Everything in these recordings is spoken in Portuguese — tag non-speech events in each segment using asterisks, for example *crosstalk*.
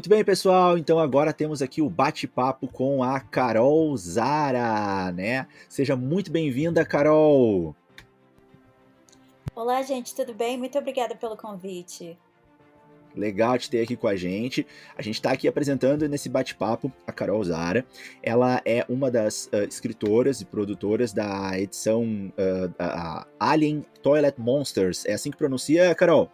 Muito bem, pessoal. Então agora temos aqui o bate-papo com a Carol Zara, né? Seja muito bem-vinda, Carol. Olá, gente, tudo bem? Muito obrigada pelo convite. Legal te ter aqui com a gente. A gente está aqui apresentando nesse bate-papo a Carol Zara. Ela é uma das uh, escritoras e produtoras da edição uh, Alien Toilet Monsters. É assim que pronuncia, Carol?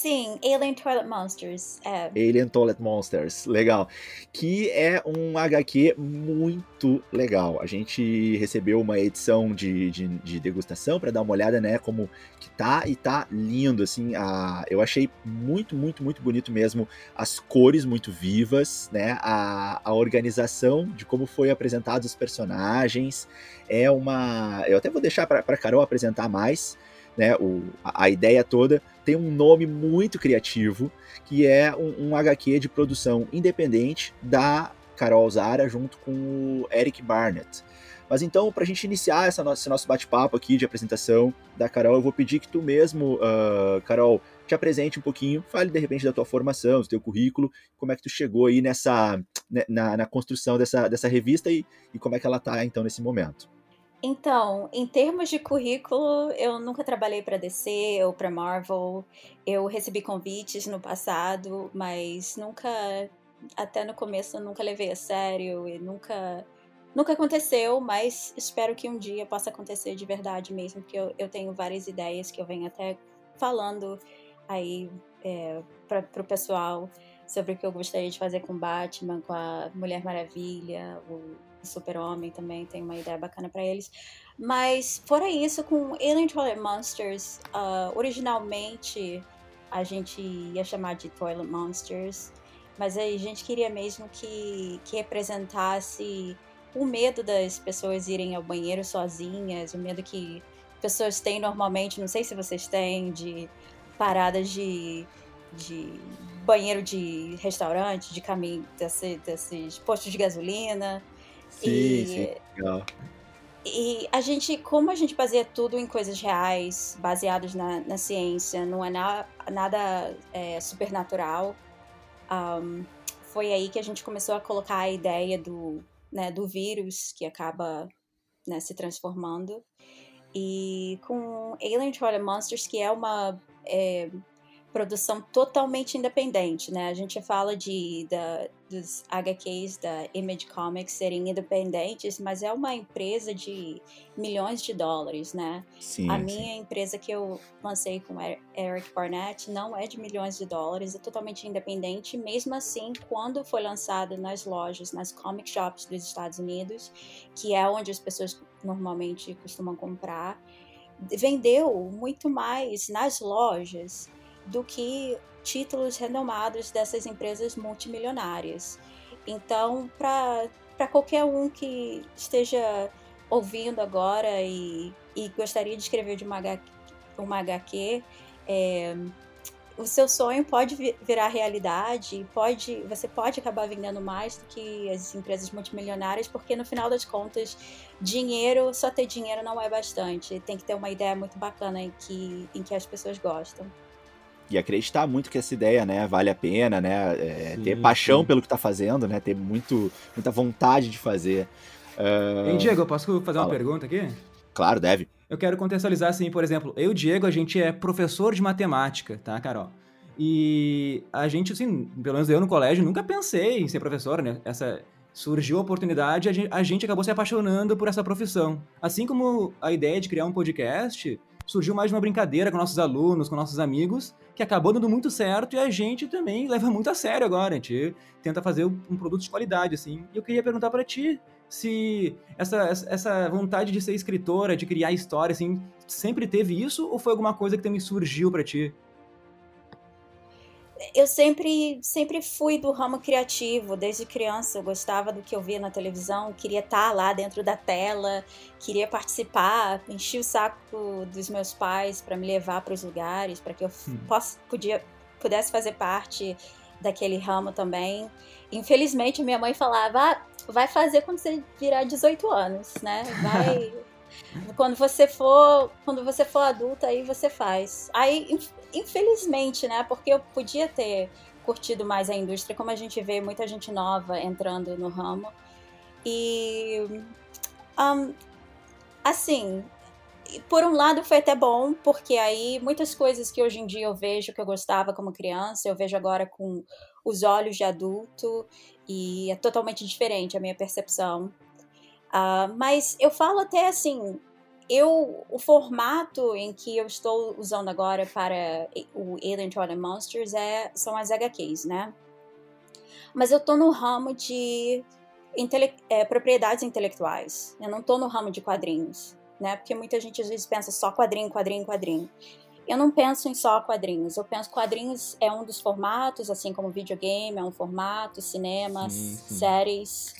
Sim, Alien Toilet Monsters. É. Alien Toilet Monsters, legal. Que é um HQ muito legal. A gente recebeu uma edição de, de, de degustação para dar uma olhada, né, como que tá e tá lindo, assim. A, eu achei muito, muito, muito bonito mesmo. As cores muito vivas, né, a, a organização de como foi apresentados os personagens. É uma... Eu até vou deixar para Carol apresentar mais, né, o, a, ideia toda, tem um nome muito criativo, que é um, um HQ de produção independente da Carol Zara junto com o Eric Barnett. Mas então, para a gente iniciar essa esse nosso bate-papo aqui de apresentação da Carol, eu vou pedir que tu mesmo, uh, Carol, te apresente um pouquinho, fale de repente da tua formação, do teu currículo, como é que tu chegou aí nessa, né, na, na construção dessa, dessa revista e, e como é que ela está então nesse momento. Então, em termos de currículo, eu nunca trabalhei para DC ou para Marvel. Eu recebi convites no passado, mas nunca, até no começo, nunca levei a sério e nunca, nunca aconteceu. Mas espero que um dia possa acontecer de verdade mesmo, porque eu, eu tenho várias ideias que eu venho até falando aí é, para o pessoal sobre o que eu gostaria de fazer com Batman, com a Mulher Maravilha, o Super-Homem também tem uma ideia bacana para eles. Mas, fora isso, com Alien Toilet Monsters, uh, originalmente a gente ia chamar de Toilet Monsters, mas a gente queria mesmo que, que representasse o medo das pessoas irem ao banheiro sozinhas, o medo que pessoas têm normalmente, não sei se vocês têm, de paradas de, de banheiro de restaurante, de caminho desse, desses postos de gasolina. Sim, e, sim, legal. E a gente, como a gente baseia tudo em coisas reais, baseados na, na ciência, não é na, nada é, supernatural, um, foi aí que a gente começou a colocar a ideia do, né, do vírus que acaba né, se transformando. E com Alien Toilet Monsters, que é uma é, produção totalmente independente, né? A gente fala de da, dos HQs da Image Comics serem independentes, mas é uma empresa de milhões de dólares, né? Sim, a sim. minha empresa que eu lancei com Eric Barnett não é de milhões de dólares, é totalmente independente. Mesmo assim, quando foi lançado nas lojas, nas comic shops dos Estados Unidos, que é onde as pessoas normalmente costumam comprar, vendeu muito mais nas lojas do que títulos renomados dessas empresas multimilionárias. Então, para qualquer um que esteja ouvindo agora e, e gostaria de escrever de uma, uma HQ, é, o seu sonho pode virar realidade, pode, você pode acabar vendendo mais do que as empresas multimilionárias, porque no final das contas, dinheiro, só ter dinheiro não é bastante. Tem que ter uma ideia muito bacana em que, em que as pessoas gostam e acreditar muito que essa ideia, né, vale a pena, né, é, sim, ter paixão sim. pelo que está fazendo, né, ter muito, muita vontade de fazer. Uh... Hein, Diego, eu posso fazer Fala. uma pergunta aqui? Claro, deve. Eu quero contextualizar assim, por exemplo, eu e Diego, a gente é professor de matemática, tá, Carol? E a gente, assim, pelo menos eu no colégio, nunca pensei em ser professor, né? Essa surgiu a oportunidade, a gente, a gente acabou se apaixonando por essa profissão. Assim como a ideia de criar um podcast surgiu mais de uma brincadeira com nossos alunos, com nossos amigos, que acabou dando muito certo e a gente também leva muito a sério agora. A gente tenta fazer um produto de qualidade, assim. E eu queria perguntar para ti se essa, essa vontade de ser escritora, de criar história, assim, sempre teve isso ou foi alguma coisa que também surgiu para ti? Eu sempre, sempre fui do ramo criativo, desde criança. Eu gostava do que eu via na televisão, queria estar lá dentro da tela, queria participar, enchi o saco dos meus pais para me levar para os lugares, para que eu hum. possa, podia, pudesse fazer parte daquele ramo também. Infelizmente, minha mãe falava: ah, vai fazer quando você virar 18 anos, né? Vai. *laughs* quando você for quando você for adulta aí você faz aí infelizmente, né? Porque eu podia ter curtido mais a indústria, como a gente vê muita gente nova entrando no ramo. E um, assim, por um lado foi até bom, porque aí muitas coisas que hoje em dia eu vejo que eu gostava como criança, eu vejo agora com os olhos de adulto e é totalmente diferente a minha percepção. Uh, mas eu falo até assim, eu o formato em que eu estou usando agora para o Alien Toilet Monsters é são as HQs, né? Mas eu tô no ramo de intele é, propriedades intelectuais. Eu não tô no ramo de quadrinhos né? Porque muita gente às vezes pensa só quadrinho, quadrinho, quadrinho. Eu não penso em só quadrinhos. Eu penso quadrinhos é um dos formatos, assim como videogame é um formato, cinema, séries.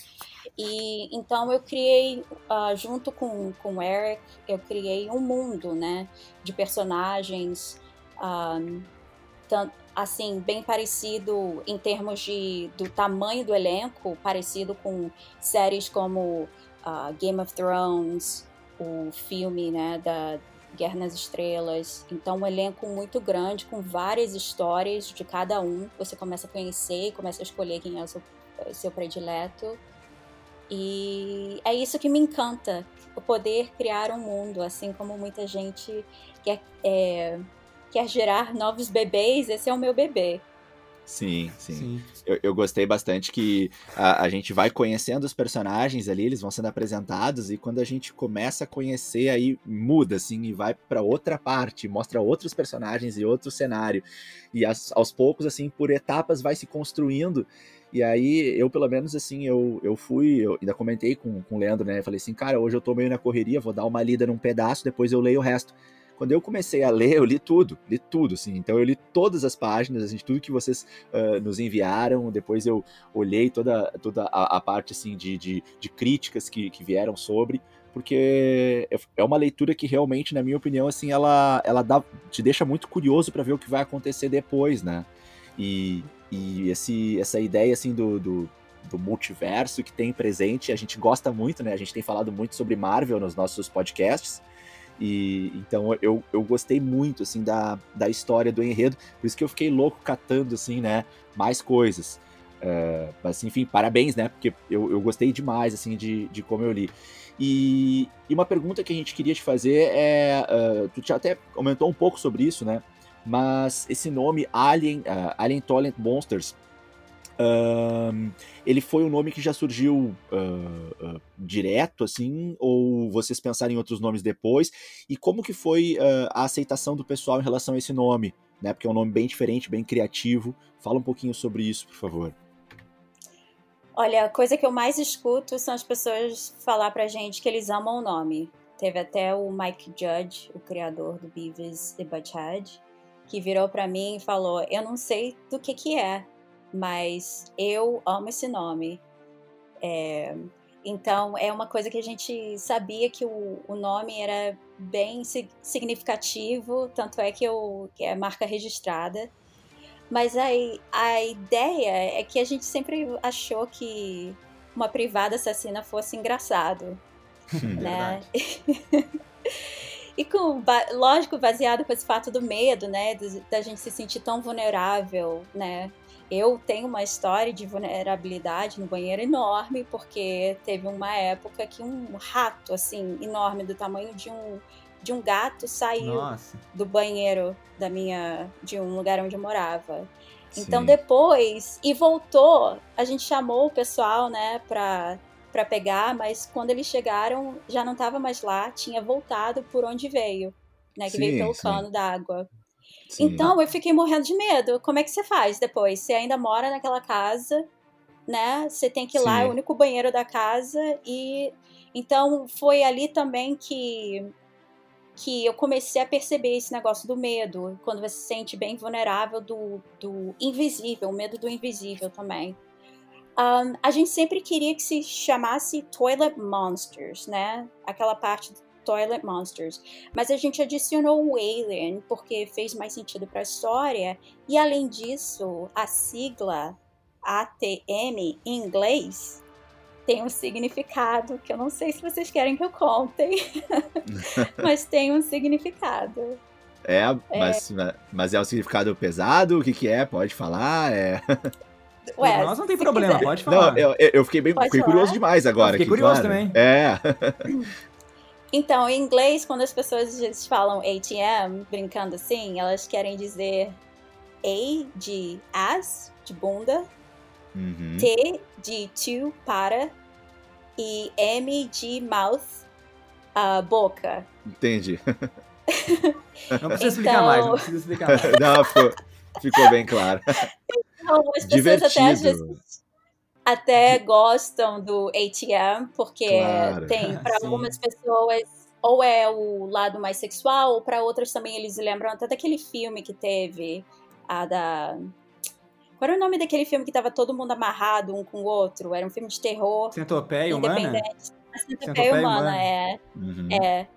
E então eu criei, uh, junto com, com o Eric, eu criei um mundo, né, de personagens, um, assim, bem parecido em termos de, do tamanho do elenco, parecido com séries como uh, Game of Thrones, o filme né, da Guerra nas Estrelas. Então, um elenco muito grande, com várias histórias de cada um. Você começa a conhecer e começa a escolher quem é o seu, seu predileto. E é isso que me encanta, o poder criar um mundo, assim como muita gente quer, é, quer gerar novos bebês, esse é o meu bebê. Sim, sim. sim. Eu, eu, gostei bastante que a, a, gente vai conhecendo os personagens ali, eles vão sendo apresentados, e quando a gente começa a conhecer, aí muda, assim, e vai para outra parte, mostra outros personagens e outro cenário. E as, aos poucos, assim, por etapas, vai se construindo. E aí, eu, pelo menos, assim, eu, eu fui, eu ainda comentei com, com o Leandro, né? Eu falei assim, cara, hoje eu tô meio na correria, vou dar uma lida num pedaço, depois eu leio o resto. Quando eu comecei a ler, eu li tudo, li tudo, assim. Então eu li todas as páginas, assim, tudo que vocês uh, nos enviaram. Depois eu olhei toda, toda a, a parte, assim, de, de, de críticas que, que vieram sobre porque é uma leitura que realmente, na minha opinião, assim, ela, ela dá, te deixa muito curioso para ver o que vai acontecer depois, né? E, e esse, essa ideia, assim, do, do, do, multiverso que tem presente, a gente gosta muito, né? A gente tem falado muito sobre Marvel nos nossos podcasts, e então eu, eu gostei muito assim da, da história do enredo, por isso que eu fiquei louco catando assim, né, mais coisas. Uh, mas enfim, parabéns, né? Porque eu, eu gostei demais assim de, de como eu li. E, e uma pergunta que a gente queria te fazer é, uh, tu já até comentou um pouco sobre isso, né? Mas esse nome Alien, uh, Alien Toilet Monsters, Uh, ele foi um nome que já surgiu uh, direto, assim, ou vocês pensaram em outros nomes depois? E como que foi a aceitação do pessoal em relação a esse nome? Né? Porque é um nome bem diferente, bem criativo. Fala um pouquinho sobre isso, por favor. Olha, a coisa que eu mais escuto são as pessoas falar pra gente que eles amam o nome. Teve até o Mike Judge, o criador do Beavis e Butthead, que virou para mim e falou: Eu não sei do que que é, mas eu amo esse nome. É, então é uma coisa que a gente sabia que o, o nome era bem significativo, tanto é que, eu, que é marca registrada. Mas a, a ideia é que a gente sempre achou que uma privada assassina fosse engraçado. Hum, *laughs* né? *laughs* e com, lógico, baseado com esse fato do medo, né? Da gente se sentir tão vulnerável, né? Eu tenho uma história de vulnerabilidade no banheiro enorme, porque teve uma época que um rato, assim, enorme, do tamanho de um, de um gato, saiu Nossa. do banheiro da minha, de um lugar onde eu morava. Então Sim. depois, e voltou, a gente chamou o pessoal, né, pra, pra pegar, mas quando eles chegaram, já não estava mais lá, tinha voltado por onde veio, né, que sim, veio pelo sim. cano d'água. Sim. Então eu fiquei morrendo de medo. Como é que você faz depois? Você ainda mora naquela casa, né? Você tem que ir lá, é o único banheiro da casa e então foi ali também que que eu comecei a perceber esse negócio do medo, quando você se sente bem vulnerável do, do invisível, o medo do invisível também. Um, a gente sempre queria que se chamasse Toilet Monsters, né? Aquela parte Toilet Monsters. Mas a gente adicionou o Alien porque fez mais sentido para a história. E além disso, a sigla ATM em inglês tem um significado que eu não sei se vocês querem que eu conte, *laughs* mas tem um significado. É, mas é, mas é um significado pesado? O que, que é? Pode falar? É. *laughs* Ué, nós não tem problema, quiser. pode falar. Não, eu, eu fiquei bem fiquei curioso demais agora. Eu fiquei aqui, curioso claro. também. É. *laughs* Então, em inglês, quando as pessoas falam ATM, brincando assim, elas querem dizer A de as, de bunda, uhum. T de to, para, e M de mouth, uh, boca. Entendi. *laughs* Não precisa então... explicar mais, não precisa explicar *laughs* mais. não, ficou, ficou bem claro. Então, as pessoas Divertido. até às vezes até gostam do ATM, porque claro. tem para algumas pessoas ou é o lado mais sexual, ou para outras também eles lembram até daquele filme que teve a da qual era o nome daquele filme que tava todo mundo amarrado um com o outro? Era um filme de terror. Centopeia Humana? A Centopeia Humana, humana, é. Uhum. É.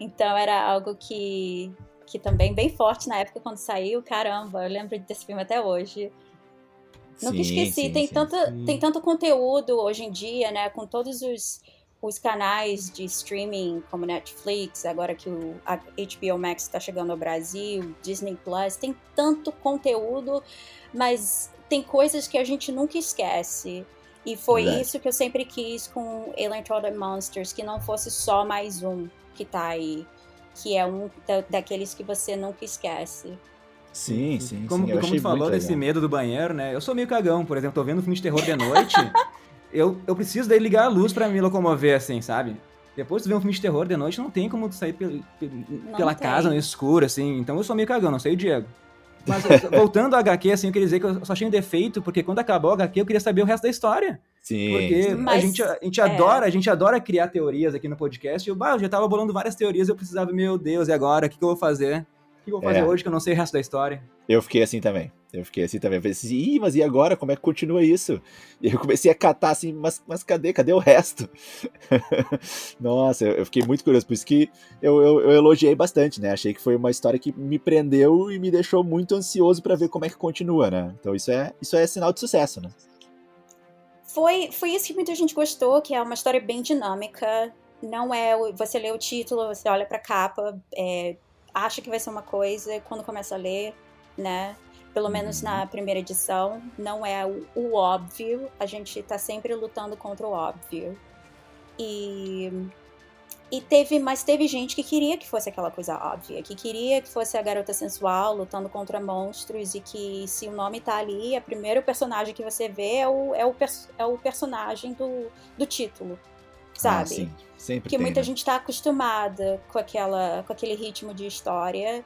Então era algo que, que também bem forte na época quando saiu. Caramba, eu lembro desse filme até hoje. Nunca sim, esqueci, sim, tem, sim, tanto, tem tanto conteúdo hoje em dia, né? Com todos os, os canais de streaming como Netflix, agora que o HBO Max está chegando ao Brasil, Disney Plus, tem tanto conteúdo, mas tem coisas que a gente nunca esquece. E foi isso que eu sempre quis com Alien Trolled Monsters, que não fosse só mais um que tá aí, que é um da, daqueles que você nunca esquece. Sim, sim, como, sim. Como tu falou desse medo do banheiro, né? Eu sou meio cagão, por exemplo, tô vendo um filme de terror de noite, *laughs* eu, eu preciso daí ligar a luz para me locomover, assim, sabe? Depois de ver um filme de terror de noite, não tem como sair pel, pel, pela tem. casa no escuro, assim. Então eu sou meio cagão, não sei o Diego. Mas *laughs* voltando ao HQ, assim, eu queria dizer que eu só achei um defeito, porque quando acabou o HQ, eu queria saber o resto da história. Sim. Porque Mas, a gente, a gente é. adora, a gente adora criar teorias aqui no podcast. Eu, bah, eu já tava bolando várias teorias, eu precisava, meu Deus, e agora? O que, que eu vou fazer? O que eu vou fazer é. hoje que eu não sei o resto da história? Eu fiquei assim também. Eu fiquei assim também. Eu falei assim, Ih, mas e agora? Como é que continua isso? E eu comecei a catar assim, mas, mas cadê? Cadê o resto? *laughs* Nossa, eu, eu, fiquei muito curioso. Por isso que eu, eu, eu, elogiei bastante, né? Achei que foi uma história que me prendeu e me deixou muito ansioso para ver como é que continua, né? Então isso é, isso é sinal de sucesso, né? Foi, foi isso que muita gente gostou, que é uma história bem dinâmica. Não é você lê o título, você olha pra capa, é, acha que vai ser uma coisa, quando começa a ler, né? Pelo menos na uhum. primeira edição, não é o, o óbvio. A gente tá sempre lutando contra o óbvio. E e teve, mas teve gente que queria que fosse aquela coisa óbvia, que queria que fosse a garota sensual lutando contra monstros e que se o nome tá ali, o primeiro personagem que você vê é o, é o, é o personagem do, do título, ah, sabe? Ah, sim. Sempre que tem, muita né? gente tá acostumada com aquela com aquele ritmo de história.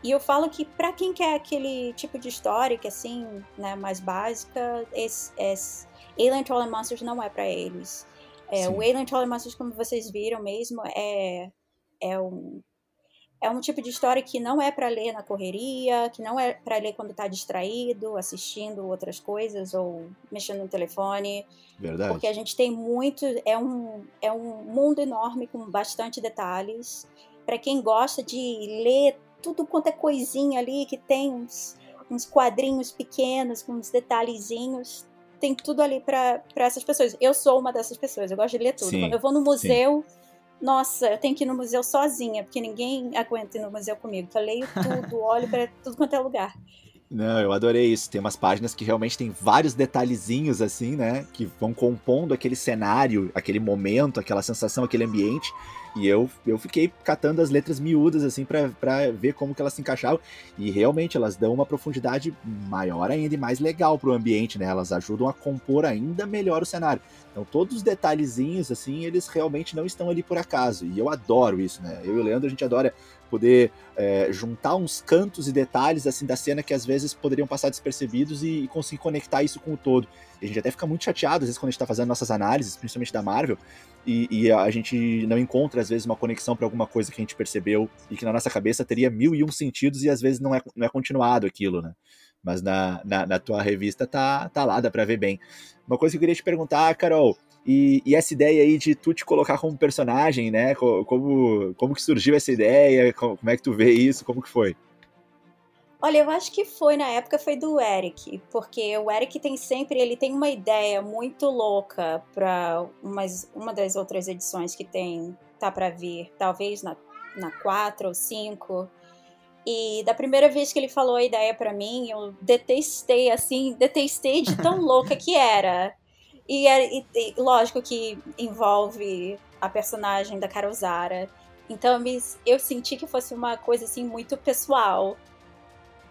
E eu falo que para quem quer aquele tipo de história que assim, né, mais básica, esse, esse Alien Troll and Monsters não é para eles. É, o Alien Trolley Masters, como vocês viram mesmo, é, é um é um tipo de história que não é para ler na correria, que não é para ler quando está distraído, assistindo outras coisas ou mexendo no telefone. Verdade. Porque a gente tem muito, é um, é um mundo enorme com bastante detalhes. Para quem gosta de ler tudo quanto é coisinha ali, que tem uns, uns quadrinhos pequenos com uns detalhezinhos, tem tudo ali para essas pessoas. Eu sou uma dessas pessoas, eu gosto de ler tudo. Sim, eu vou no museu, sim. nossa, eu tenho que ir no museu sozinha, porque ninguém aguenta ir no museu comigo. Eu leio tudo, *laughs* olho para tudo quanto é lugar. Não, eu adorei isso. Tem umas páginas que realmente tem vários detalhezinhos assim, né? Que vão compondo aquele cenário, aquele momento, aquela sensação, aquele ambiente. E eu, eu fiquei catando as letras miúdas, assim, para ver como que elas se encaixavam. E realmente elas dão uma profundidade maior ainda e mais legal pro ambiente, né? Elas ajudam a compor ainda melhor o cenário. Então todos os detalhezinhos, assim, eles realmente não estão ali por acaso. E eu adoro isso, né? Eu e o Leandro, a gente adora poder é, juntar uns cantos e detalhes assim da cena que às vezes poderiam passar despercebidos e, e, conseguir conectar isso com o todo. E a gente até fica muito chateado às vezes quando a gente está fazendo nossas análises, principalmente da Marvel, e, e, a gente não encontra às vezes uma conexão para alguma coisa que a gente percebeu e que na nossa cabeça teria mil e um sentidos e às vezes não é, não é continuado aquilo, né? Mas na, na, na tua revista tá, tá lá, dá pra ver bem. Uma coisa que eu queria te perguntar, Carol, e, e, essa ideia aí de tu te colocar como personagem, né? Como, como que surgiu essa ideia? Como, como é que tu vê isso? Como que foi? Olha, eu acho que foi na época foi do Eric, porque o Eric tem sempre ele tem uma ideia muito louca para uma das outras edições que tem tá para vir, talvez na na 4 ou 5. E da primeira vez que ele falou a ideia para mim, eu detestei, assim, detestei de tão *laughs* louca que era. E, é, e, e, lógico que envolve a personagem da Carol Zara. Então eu senti que fosse uma coisa assim muito pessoal.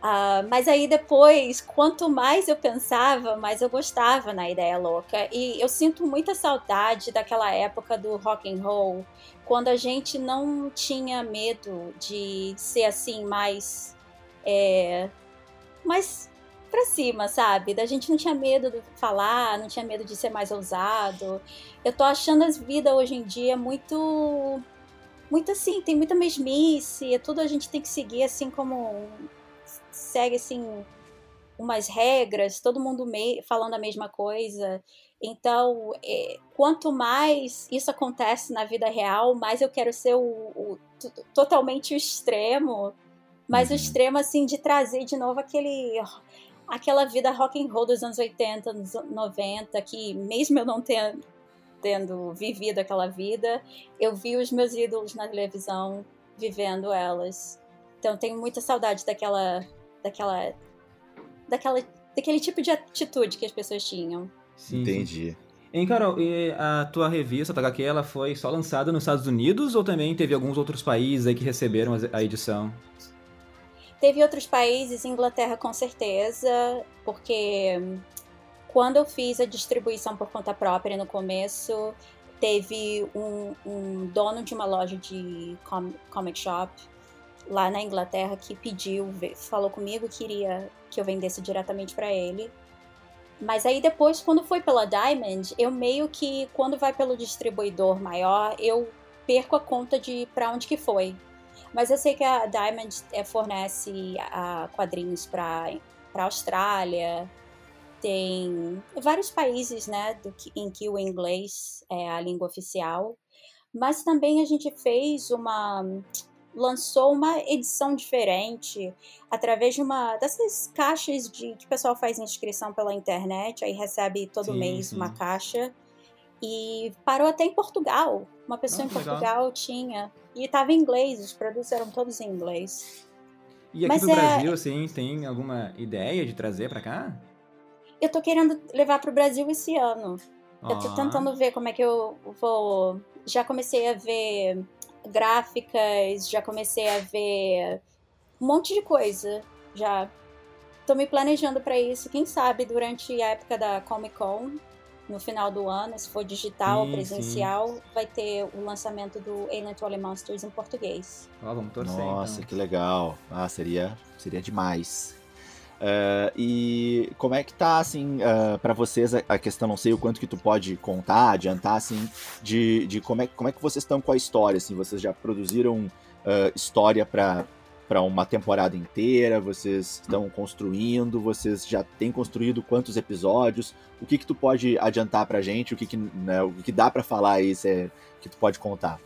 Uh, mas aí depois, quanto mais eu pensava, mais eu gostava na ideia louca. E eu sinto muita saudade daquela época do rock and roll, quando a gente não tinha medo de ser assim mais é, mais para cima, sabe? Da gente não tinha medo de falar, não tinha medo de ser mais ousado. Eu tô achando as vidas hoje em dia muito muito assim, tem muita mesmice, é tudo a gente tem que seguir assim como segue assim umas regras, todo mundo falando a mesma coisa. Então, é, quanto mais isso acontece na vida real, mais eu quero ser o, o totalmente o extremo, mas uhum. o extremo assim de trazer de novo aquele aquela vida rock and roll dos anos 80, anos 90, que mesmo eu não tendo, tendo vivido aquela vida, eu vi os meus ídolos na televisão vivendo elas. Então tenho muita saudade daquela daquela, daquela, daquele tipo de atitude que as pessoas tinham. Sim, Entendi. Hein, Carol, a tua revista, a HQ, ela foi só lançada nos Estados Unidos ou também teve alguns outros países aí que receberam a edição? Teve outros países, Inglaterra com certeza, porque quando eu fiz a distribuição por conta própria no começo, teve um, um dono de uma loja de comic shop lá na Inglaterra que pediu, falou comigo que queria que eu vendesse diretamente para ele. Mas aí depois, quando foi pela Diamond, eu meio que, quando vai pelo distribuidor maior, eu perco a conta de para onde que foi. Mas eu sei que a Diamond é, fornece a, quadrinhos para para Austrália, tem vários países, né, do que, em que o inglês é a língua oficial. Mas também a gente fez uma lançou uma edição diferente através de uma dessas caixas de que o pessoal faz inscrição pela internet, aí recebe todo sim, mês sim. uma caixa. E parou até em Portugal. Uma pessoa ah, em Portugal legal. tinha. E estava em inglês, os produtos eram todos em inglês. E aqui Mas no é... Brasil, assim, tem alguma ideia de trazer para cá? Eu tô querendo levar para o Brasil esse ano. Ah. Eu tô tentando ver como é que eu vou. Já comecei a ver gráficas, já comecei a ver um monte de coisa. Já tô me planejando para isso. Quem sabe durante a época da Comic Con, no final do ano, se for digital ou presencial, sim. vai ter o lançamento do Alien Trolley Monsters em português. Oh, vamos torcer, Nossa, então. que legal. Ah, seria, seria demais. Uh, e como é que tá, assim, uh, para vocês a, a, questão, não sei o quanto que tu pode contar, adiantar, assim, de, de como, é, como é que vocês estão com a história, assim, vocês já produziram uh, história para para uma temporada inteira, vocês estão construindo, vocês já têm construído quantos episódios, o que que tu pode adiantar pra gente, o que que, né, o que, dá para falar aí, cê, que tu pode contar?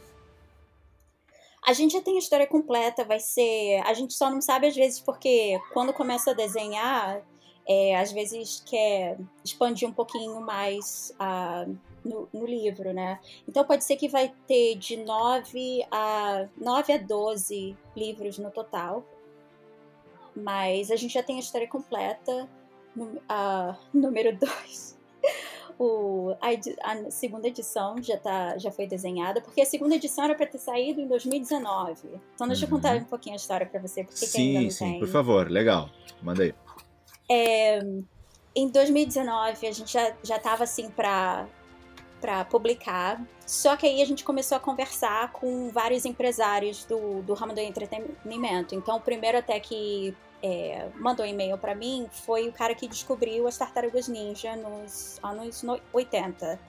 A gente já tem a história completa, vai ser. A gente só não sabe às vezes porque quando começa a desenhar, é, às vezes quer expandir um pouquinho mais a, no, no, livro, né? Então pode ser que vai ter de 9 a 9 a 12 livros no total. Mas a gente já tem a história completa. A, *laughs* número 2 o, a, a, segunda edição já, tá, já foi desenhada, porque a segunda edição era para ter saído em 2019. Então deixa uhum. eu contar um pouquinho a história para você, porque sim, ainda não sim, tem. por favor, legal. Manda aí. É, em 2019 a gente já, já tava assim para para publicar. Só que aí a gente começou a conversar com vários empresários do, do ramo do entretenimento. Então, o primeiro até que é, mandou e-mail para mim foi o cara que descobriu as tartarugas ninja nos anos 80.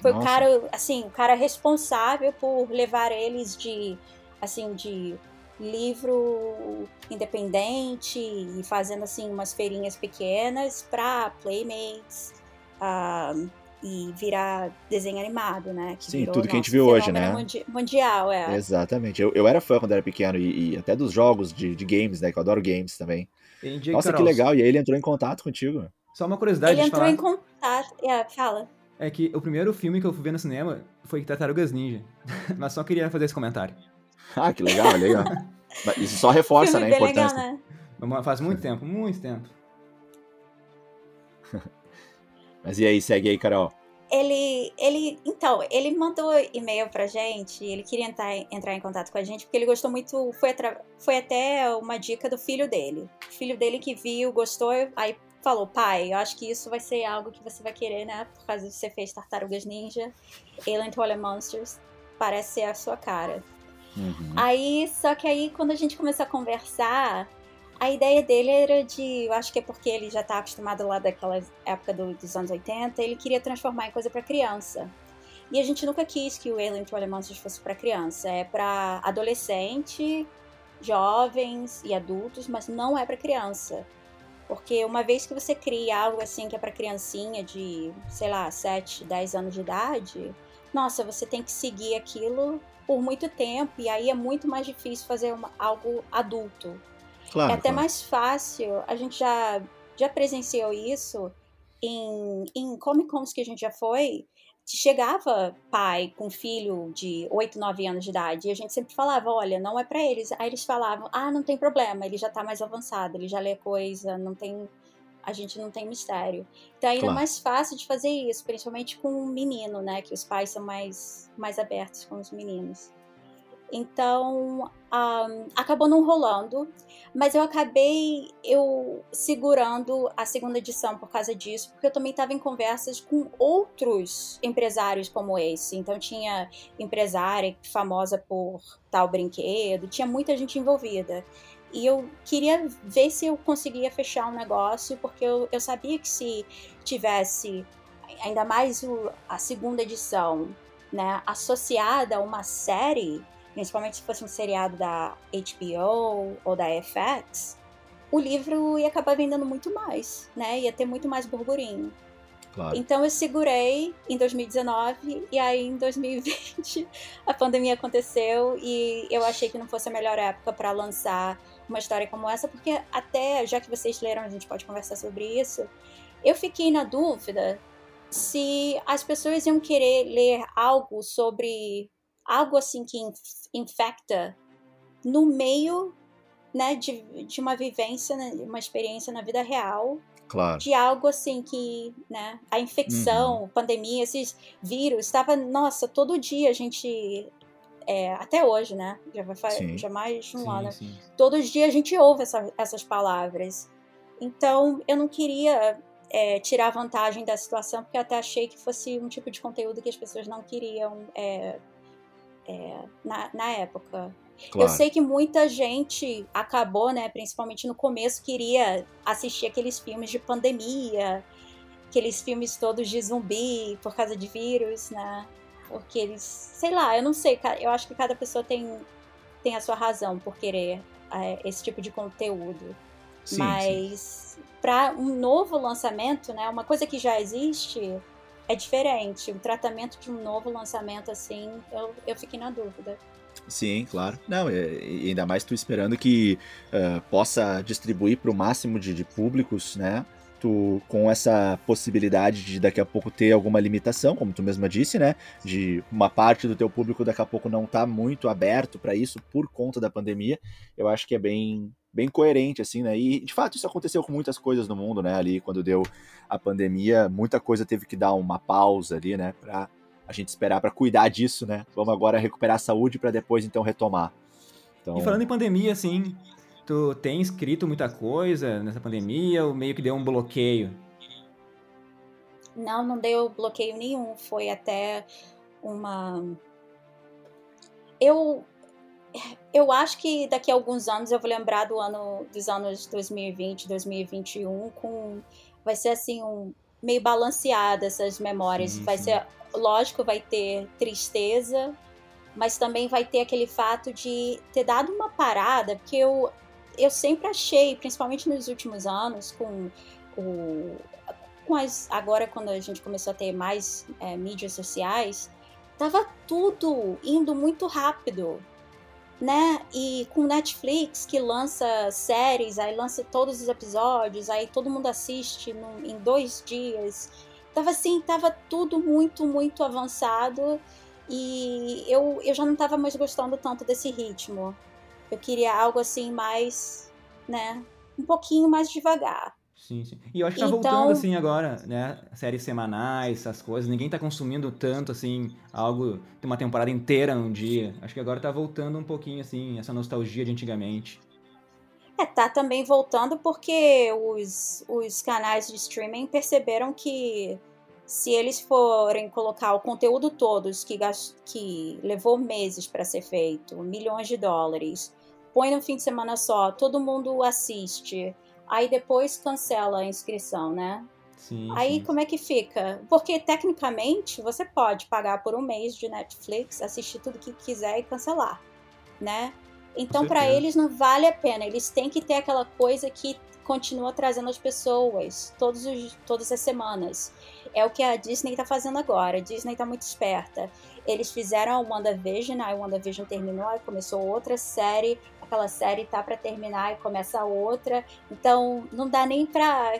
Foi Nossa. o cara, assim, o cara responsável por levar eles de, assim, de livro independente e fazendo, assim, umas feirinhas pequenas para Playmates uh, e virar desenho animado, né? Que Sim, tudo que a gente viu hoje, né? Mundi mundial, é. Exatamente. Eu, eu era fã quando era pequeno e, e até dos jogos de, de, games, né? Que eu adoro games também. Entendi, Nossa, Carol. que legal. E aí ele entrou em contato contigo. Só uma curiosidade Ele entrou falar. em contato. É, fala. É que o primeiro filme que eu fui ver no cinema foi Tartarugas Ninja. *laughs* Mas só queria fazer esse comentário. Ah, que legal, legal. Isso só reforça né, a importância. Legal, né? Faz muito tempo, muito tempo. *laughs* Mas e aí, segue aí, Carol. Ele, ele, então, ele mandou e-mail pra gente, ele queria entrar, entrar em contato com a gente, porque ele gostou muito, foi, foi até uma dica do filho dele. O filho dele que viu, gostou, aí falou, pai, eu acho que isso vai ser algo que você vai querer, né, por causa de você fez Tartarugas Ninja, Alien Toilet Monsters, parece ser a sua cara. Uhum. Aí, só que aí, quando a gente começou a conversar, a ideia dele era de, eu acho que é porque ele já tá acostumado lá daquela época do, dos anos 80, ele queria transformar em coisa para criança. E a gente nunca quis que o Alien Trolley Monsters fosse para criança, é para adolescente, jovens e adultos, mas não é para criança. Porque uma vez que você cria algo assim que é para criancinha de, sei lá, 7, 10 anos de idade, nossa, você tem que seguir aquilo por muito tempo e aí é muito mais difícil fazer uma, algo adulto. Claro, é até claro. mais fácil, a gente já, já presenciou isso em, em Comic Cons que a gente já foi, chegava pai com filho de 8, 9 anos de idade e a gente sempre falava, olha, não é para eles. Aí eles falavam, ah, não tem problema, ele já tá mais avançado, ele já lê coisa, não tem a gente não tem mistério. Então ainda claro. é mais fácil de fazer isso, principalmente com um menino, né, que os pais são mais mais abertos com os meninos. Então, um, acabou não rolando, mas eu acabei eu segurando a segunda edição por causa disso, porque eu também estava em conversas com outros empresários como esse. Então, tinha empresária famosa por tal brinquedo, tinha muita gente envolvida. E eu queria ver se eu conseguia fechar um negócio, porque eu, eu sabia que se tivesse ainda mais o, a segunda edição né, associada a uma série, principalmente se fosse um seriado da HBO ou da FX, o livro ia acabar vendendo muito mais, né? Ia ter muito mais burburinho. Claro. Então eu segurei em 2019 e aí em 2020 *laughs* a pandemia aconteceu e eu achei que não fosse a melhor época para lançar uma história como essa, porque até já que vocês leram, a gente pode conversar sobre isso. Eu fiquei na dúvida se as pessoas iam querer ler algo sobre algo assim que infecta no meio né, de, de uma vivência, né, uma experiência na vida real. Claro. De algo assim que, né, a infecção, uhum. pandemia, esses vírus, estava, nossa, todo dia a gente é, até hoje, né? Já vai fazer já mais de um sim, ano. Sim. Todos os dias a gente ouve essa, essas palavras. Então, eu não queria é, tirar vantagem da situação, porque eu até achei que fosse um tipo de conteúdo que as pessoas não queriam é, é, na, na época. Claro. Eu sei que muita gente acabou, né, principalmente no começo, queria assistir aqueles filmes de pandemia, aqueles filmes todos de zumbi por causa de vírus, né? Porque eles, sei lá, eu não sei, eu acho que cada pessoa tem, tem a sua razão por querer é, esse tipo de conteúdo. Sim, Mas para um novo lançamento, né, uma coisa que já existe, é diferente. O tratamento de um novo lançamento, assim, eu, eu fiquei na dúvida. Sim, claro. Não, e ainda mais tu esperando que uh, possa distribuir para o máximo de, de, públicos, né? Tu, com essa possibilidade de daqui a pouco ter alguma limitação, como tu mesma disse, né? De uma parte do teu público daqui a pouco não tá muito aberto para isso por conta da pandemia. Eu acho que é bem, bem coerente, assim, né? E de fato isso aconteceu com muitas coisas no mundo, né? Ali quando deu a pandemia, muita coisa teve que dar uma pausa ali, né? Pra a gente esperar para cuidar disso, né? Vamos agora recuperar a saúde para depois então retomar. Então... E falando em pandemia, assim, tu tem escrito muita coisa nessa pandemia ou meio que deu um bloqueio? Não, não deu bloqueio nenhum. Foi até uma. Eu eu acho que daqui a alguns anos eu vou lembrar do ano dos anos 2020, 2021 com vai ser assim um meio balanceada essas memórias. Sim, vai sim. ser lógico, vai ter tristeza, mas também vai ter aquele fato de ter dado uma parada, porque eu eu sempre achei, principalmente nos últimos anos com o com as agora quando a gente começou a ter mais é, mídias sociais, tava tudo indo muito rápido né? E com Netflix que lança séries, aí lança todos os episódios, aí todo mundo assiste em dois dias. Tava assim, tava tudo muito, muito avançado e eu, eu já não tava mais gostando tanto desse ritmo. Eu queria algo assim mais, né, um pouquinho mais devagar. Sim, sim. E eu acho que tá então... voltando, assim, agora, né? Séries semanais, essas coisas. Ninguém tá consumindo tanto, assim, algo de uma temporada inteira num dia. Acho que agora tá voltando um pouquinho, assim, essa nostalgia de antigamente. É, tá também voltando porque os, os canais de streaming perceberam que se eles forem colocar o conteúdo todos que, que levou meses para ser feito, milhões de dólares, põe no fim de semana só, todo mundo assiste, aí depois cancela a inscrição, né? Sim, aí sim. como é que fica? Porque tecnicamente você pode pagar por um mês de Netflix, assistir tudo que quiser e cancelar, né? Então, para eles não vale a pena. Eles têm que ter aquela coisa que continua trazendo as pessoas todos os, todas as semanas. É o que a Disney está fazendo agora. A Disney está muito esperta. Eles fizeram a WandaVision, aí WandaVision terminou, aí começou outra série. Aquela série tá para terminar e começa outra. Então, não dá nem para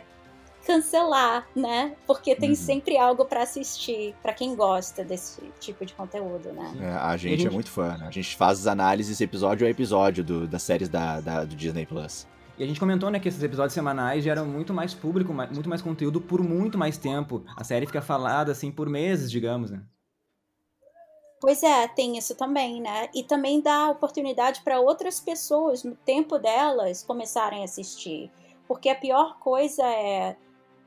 cancelar, né? Porque tem uhum. sempre algo para assistir, para quem gosta desse tipo de conteúdo, né? É, a, gente é muito fã, né? A gente faz as análises episódio a episódio do, das séries da, da, do Disney Plus. E a gente comentou, né, que esses episódios semanais geram muito mais público, muito mais conteúdo por muito mais tempo. A série fica falada, assim, por meses, digamos, né? Pois é, tem isso também, né? E também dá oportunidade para outras pessoas, no tempo delas, começarem a assistir. Porque a pior coisa é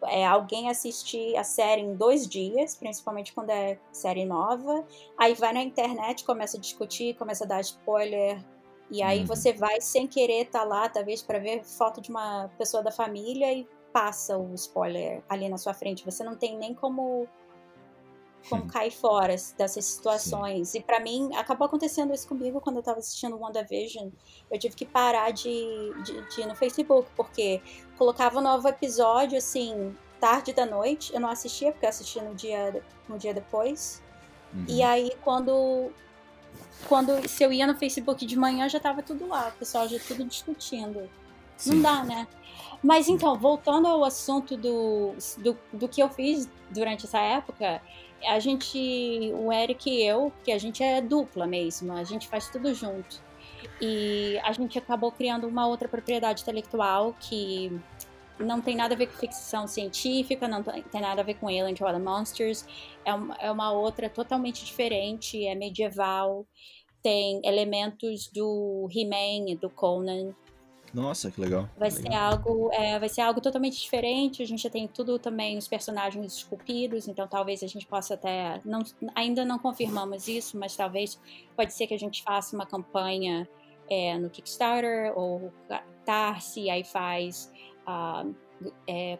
é, alguém assistir a série em dois dias, principalmente quando é série nova, aí vai na internet, começa a discutir, começa a dar spoiler, e aí uhum. você vai sem querer estar tá lá, talvez para ver foto de uma pessoa da família e passa o spoiler ali na sua frente. Você não tem nem como como cair fora dessas situações. Sim. E para mim, acabou acontecendo isso comigo quando eu tava assistindo WandaVision. Eu tive que parar de, de, de ir no Facebook, porque colocava um novo episódio, assim, tarde da noite. Eu não assistia, porque eu assistia no dia, no dia depois. Uhum. E aí, quando, quando. Se eu ia no Facebook de manhã, já tava tudo lá, o pessoal já tudo discutindo. Sim. Não dá, né? Mas então, voltando ao assunto do, do, do que eu fiz durante essa época, a gente, o Eric e eu, que a gente é dupla mesmo, a gente faz tudo junto. E a gente acabou criando uma outra propriedade intelectual que não tem nada a ver com ficção científica, não tem nada a ver com Alien to Other Monsters, é uma, é uma outra totalmente diferente, é medieval, tem elementos do He-Man do Conan, nossa, que legal. Vai que ser legal. algo, é, vai ser algo totalmente diferente. A gente já tem tudo também os personagens esculpidos, então talvez a gente possa até, não, ainda não confirmamos isso, mas talvez pode ser que a gente faça uma campanha é, no Kickstarter ou Tarsi, aí faz uh, é,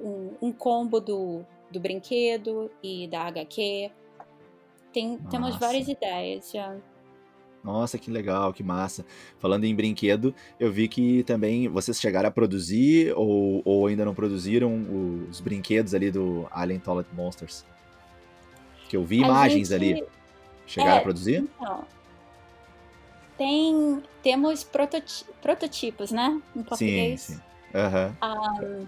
um, um, combo do, do brinquedo e da HQ. Tem, temos várias ideias já. Nossa, que legal, que massa. Falando em brinquedo, eu vi que também vocês chegaram a produzir ou, ou ainda não produziram os brinquedos ali do Alien Toilet Monsters. Que eu vi imagens gente... ali. Chegaram é, a produzir? Então, tem, temos prototipos, né? Em português. Sim, sim. Uhum. Um,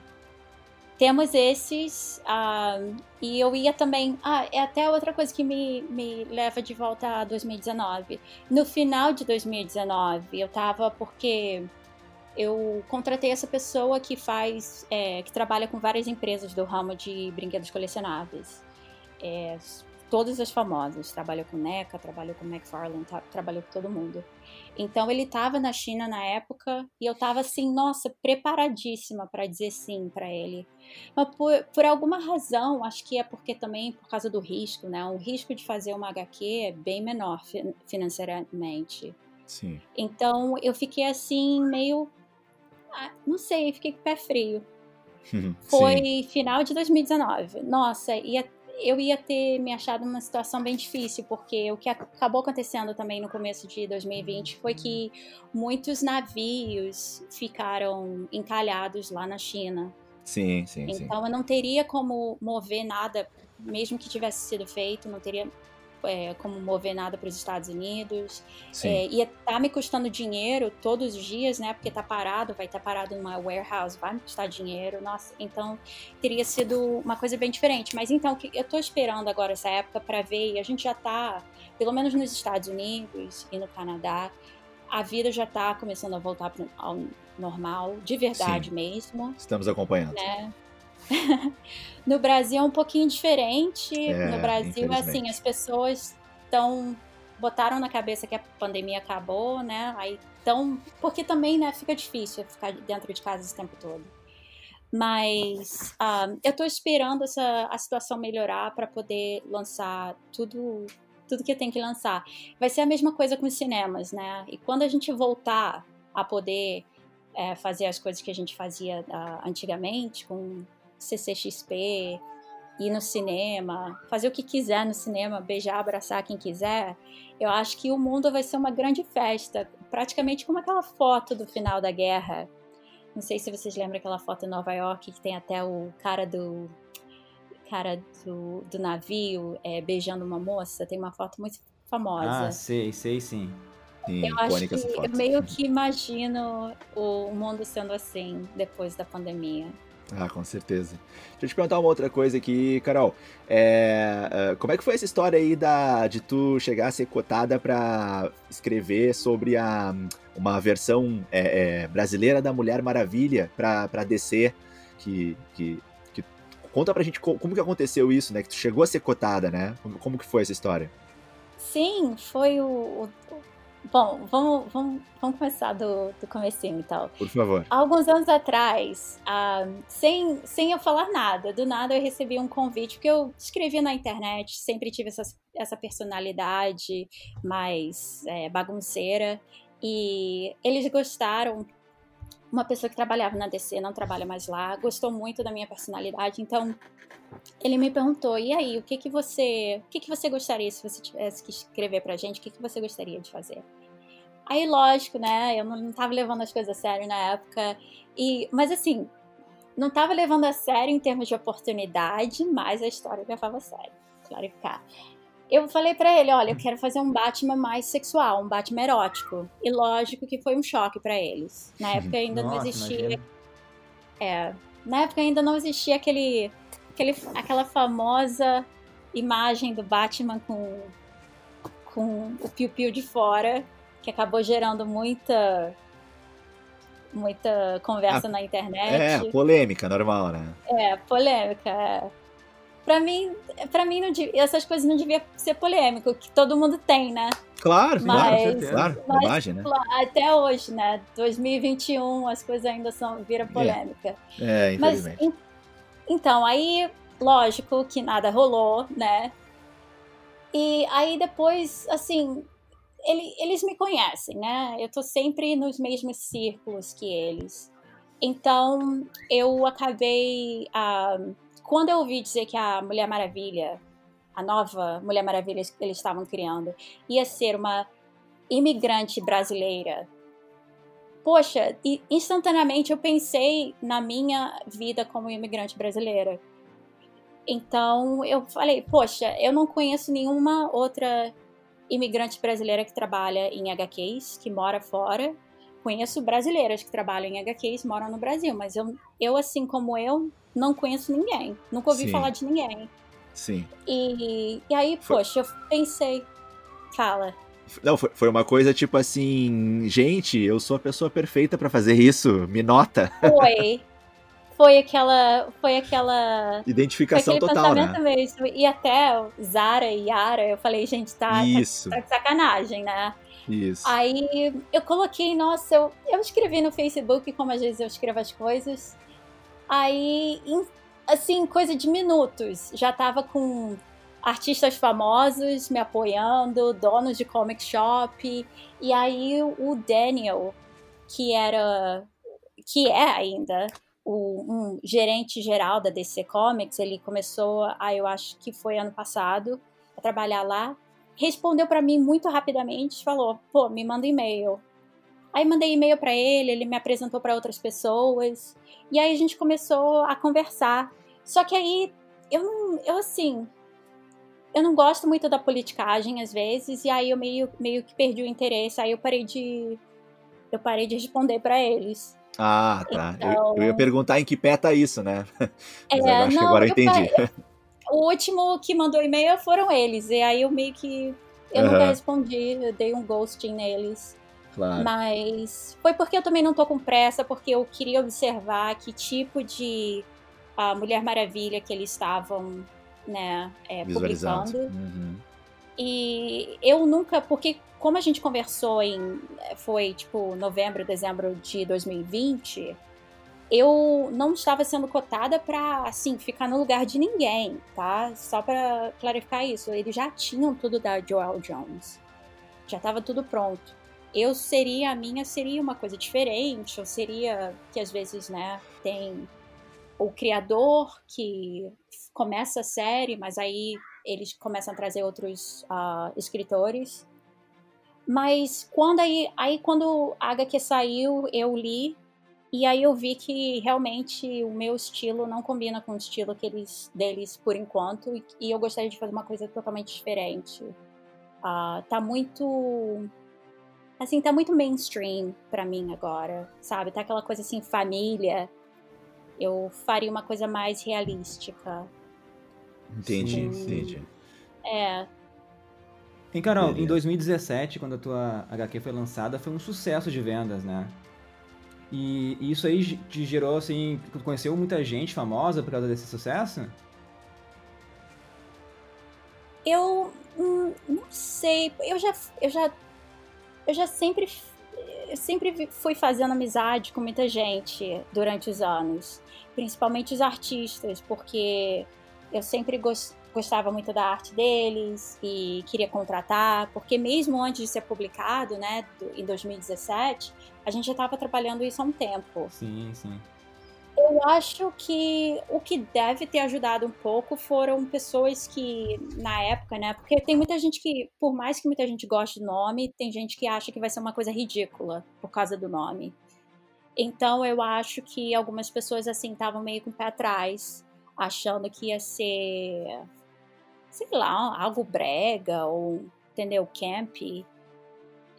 temos esses, uh, e eu ia também. Ah, é até outra coisa que me, me leva de volta a 2019. No final de 2019, eu tava porque eu contratei essa pessoa que faz, é, que trabalha com várias empresas do ramo de brinquedos colecionáveis. É, todas as famosas. Trabalhou com NECA, trabalhou com McFarlane, tá, trabalhou com todo mundo. Então ele estava na China na época e eu estava assim, nossa, preparadíssima para dizer sim para ele. Mas por, por alguma razão, acho que é porque também por causa do risco, né? O risco de fazer uma HQ é bem menor financeiramente. Sim. Então eu fiquei assim, meio. Ah, não sei, fiquei com o pé frio. *laughs* Foi Sim. final de 2019. Nossa, ia eu ia ter me achado numa situação bem difícil, porque o que acabou acontecendo também no começo de 2020 foi que muitos navios ficaram encalhados lá na China. Sim, sim, então, sim. Então eu não teria como mover nada, mesmo que tivesse sido feito, não teria é, como mover nada para os Estados Unidos. É, ia estar tá me custando dinheiro todos os dias, né? Porque tá parado, vai estar tá parado numa warehouse, vai me custar dinheiro. Nossa, então teria sido uma coisa bem diferente. Mas então, eu estou esperando agora essa época para ver, e a gente já está, pelo menos nos Estados Unidos e no Canadá, a vida já está começando a voltar ao normal, de verdade Sim. mesmo. Estamos acompanhando. Né? No Brasil é um pouquinho diferente. É, no Brasil, assim, as pessoas estão botaram na cabeça que a pandemia acabou, né? Aí então, porque também, né, fica difícil ficar dentro de casa esse tempo todo. Mas uh, eu estou esperando essa a situação melhorar para poder lançar tudo tudo que tenho que lançar. Vai ser a mesma coisa com os cinemas, né? E quando a gente voltar a poder é, fazer as coisas que a gente fazia uh, antigamente, com CCXP, ir no cinema, fazer o que quiser no cinema, beijar, abraçar quem quiser, eu acho que o mundo vai ser uma grande festa, praticamente como aquela foto do final da guerra. Não sei se vocês lembram aquela foto em Nova York que tem até o cara do cara do, do navio é, beijando uma moça. Tem uma foto muito famosa. Ah, sei, sei sim. sim eu acho que eu meio que imagino o mundo sendo assim depois da pandemia. Ah, com certeza. Deixa eu te perguntar uma outra coisa aqui, Carol. É, é, como é que foi essa história aí da, de tu chegar a ser cotada para escrever sobre a, uma versão é, é, brasileira da Mulher Maravilha para DC? Que, que, que, conta pra gente como, que aconteceu isso, né? Que tu chegou a ser cotada, né? Como, como que foi essa história? Sim, foi o, o Bom, vamos, vamos, vamos começar do, do comecinho e tal. Por favor. alguns anos atrás, uh, sem, sem eu falar nada, do nada eu recebi um convite, porque eu escrevi na internet, sempre tive essa, essa personalidade mais é, bagunceira, e eles gostaram. Uma pessoa que trabalhava na DC, não trabalha mais lá, gostou muito da minha personalidade, então ele me perguntou, e aí, o que que você, o que que você gostaria se você tivesse que escrever pra gente, o que que você gostaria de fazer? Aí, lógico, né, eu não tava levando as coisas a sério na época, e, mas assim, não tava levando a sério em termos de oportunidade, mas a história levava a sério, clarificar. Eu falei para ele, olha, eu quero fazer um Batman mais sexual, um Batman erótico. E lógico que foi um choque para eles. Na época ainda Nossa, não existia. Imagina. É, na época ainda não existia aquele aquele, aquela famosa imagem do Batman com, com o piu-piu de fora, que acabou gerando muita muita conversa ah, na internet. É, polêmica, normal, né? É, polêmica. É. Pra mim, pra mim não, essas coisas não deviam ser polêmico, que todo mundo tem, né? Claro, mas, claro, mas, imagem, né? Até hoje, né? 2021, as coisas ainda são vira polêmica. É, é infelizmente. Mas, então, aí, lógico que nada rolou, né? E aí depois, assim, ele, eles me conhecem, né? Eu tô sempre nos mesmos círculos que eles. Então, eu acabei. Uh, quando eu ouvi dizer que a Mulher Maravilha, a nova Mulher Maravilha que eles estavam criando, ia ser uma imigrante brasileira poxa, instantaneamente eu pensei na minha vida como imigrante brasileira. Então eu falei, poxa, eu não conheço nenhuma outra imigrante brasileira que trabalha em HQs, que mora fora. Conheço brasileiras que trabalham em HQs, moram no Brasil, mas eu, eu assim como eu, não conheço ninguém. Nunca ouvi Sim. falar de ninguém. Sim. E, e aí, poxa, eu pensei, fala. Não, foi, foi uma coisa tipo assim, gente, eu sou a pessoa perfeita para fazer isso, me nota. Foi. Foi aquela. Foi aquela. Identificação foi total, né? mesmo. E até Zara e Yara, eu falei, gente, tá, tá isso. tá, tá de sacanagem, né? Isso. Aí eu coloquei, nossa, eu, eu escrevi no Facebook, como às vezes eu escrevo as coisas. Aí, assim, coisa de minutos, já tava com artistas famosos me apoiando, donos de comic shop. E aí o Daniel, que era que é ainda o, um gerente geral da DC Comics, ele começou, a, eu acho que foi ano passado, a trabalhar lá. Respondeu para mim muito rapidamente, falou: "Pô, me manda e-mail". Aí mandei e-mail para ele, ele me apresentou para outras pessoas. E aí a gente começou a conversar. Só que aí eu não, eu assim, eu não gosto muito da politicagem às vezes, e aí eu meio, meio que perdi o interesse, aí eu parei de eu parei de responder para eles. Ah, tá. Então... Eu, eu, ia perguntar em que pé tá isso, né? Mas é, acho não, que agora eu entendi. o último que mandou e-mail foram eles, e aí eu meio que eu uhum. nunca respondi, eu dei um ghosting neles. Claro. Mas foi porque eu também não tô com pressa, porque eu queria observar que tipo de a Mulher Maravilha que eles estavam, né, é, publicando. Uhum. E eu nunca, porque como a gente conversou em, foi tipo novembro, dezembro de 2020, eu não estava sendo cotada para assim ficar no lugar de ninguém, tá? Só para clarificar isso, eles já tinham tudo da Joel Jones, já estava tudo pronto. Eu seria a minha seria uma coisa diferente, eu seria que às vezes, né, tem o criador que começa a série, mas aí eles começam a trazer outros uh, escritores. Mas quando aí, aí quando a HQ saiu, eu li e aí eu vi que realmente o meu estilo não combina com o estilo que eles, deles por enquanto e, e eu gostaria de fazer uma coisa totalmente diferente. Uh, tá muito assim, tá muito mainstream para mim agora, sabe? Tá aquela coisa assim família. Eu faria uma coisa mais realística. Entendi, Sim. entendi. É, Em Carol, Beleza. em 2017, quando a tua HQ foi lançada, foi um sucesso de vendas, né? E e isso aí te gerou, assim, tu conheceu muita gente famosa por causa desse sucesso? Eu hum, não sei, eu já, eu já, eu já sempre, eu sempre vi- fui fazendo amizade com muita gente durante os anos, principalmente os artistas, porque eu sempre gos- gostava muito da arte deles e queria contratar, porque mesmo antes de ser publicado, né, em 2017, a gente já estava trabalhando isso há um tempo. Sim, sim. Eu acho que o que deve ter ajudado um pouco foram pessoas que, na época, né? Porque tem muita gente que, por mais que muita gente goste do nome, tem gente que acha que vai ser uma coisa ridícula por causa do nome. Então eu acho que algumas pessoas, assim, estavam meio com o pé atrás, achando que ia ser, sei lá, algo brega ou, entendeu, camp. E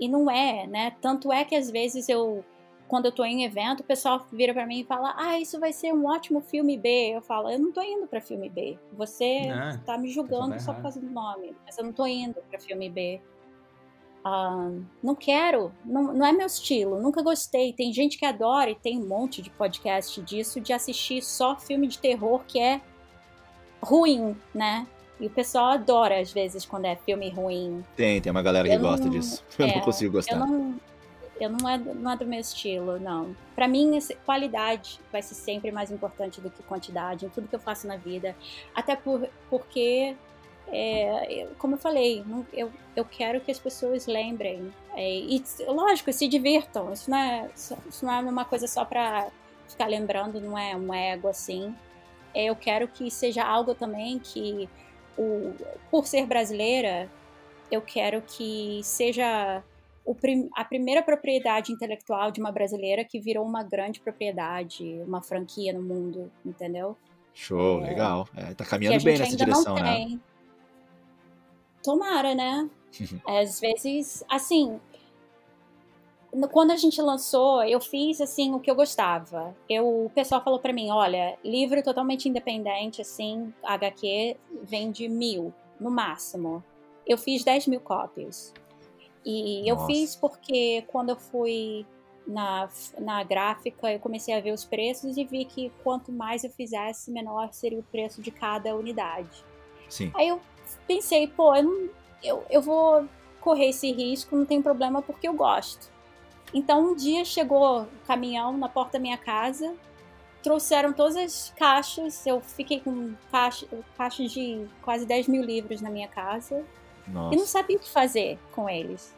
não é, né? Tanto é que às vezes eu quando eu tô em evento, o pessoal vira pra mim e fala: Ah, isso vai ser um ótimo filme B. Eu falo: Eu não tô indo pra filme B. Você Ah, tá me julgando só por causa do nome. Mas eu não tô indo pra filme B. Ah, não quero, não, não é meu estilo, nunca gostei. Tem gente que adora e tem um monte de podcast disso, de assistir só filme de terror que é ruim, né? E o pessoal adora, às vezes, quando é filme ruim. Tem, tem uma galera que Eu não- gosta disso. Eu é, não consigo gostar. Eu não, eu não é, não é do meu estilo, não. Pra mim, qualidade vai ser sempre mais importante do que quantidade em tudo que eu faço na vida. Até por, porque, é, como eu falei, eu, eu quero que as pessoas lembrem. É, e, lógico, se divirtam. Isso não é, isso não é uma coisa só pra ficar lembrando, não é um ego assim. É, eu quero que seja algo também que, o, por ser brasileira, eu quero que seja prim- a primeira propriedade intelectual de uma brasileira que virou uma grande propriedade, uma franquia no mundo, entendeu? Show, É. legal. É, tá caminhando bem nessa direção, né? Tomara, né? *laughs* Às vezes, assim, quando a gente lançou, eu fiz assim o que eu gostava. Eu, o pessoal falou pra mim, olha, livro totalmente independente, assim, HQ vende mil no máximo. Eu fiz 10 mil cópias. E eu Nossa. fiz porque quando eu fui na, na gráfica, eu comecei a ver os preços e vi que quanto mais eu fizesse, menor seria o preço de cada unidade. Sim. Aí eu pensei, pô, eu, não, eu, eu vou correr esse risco, não tem problema, porque eu gosto. Então um dia chegou o caminhão na porta da minha casa, trouxeram todas as caixas, eu fiquei com caixa, caixas de quase 10 mil livros na minha casa e não Nossa. sabia o que fazer com eles.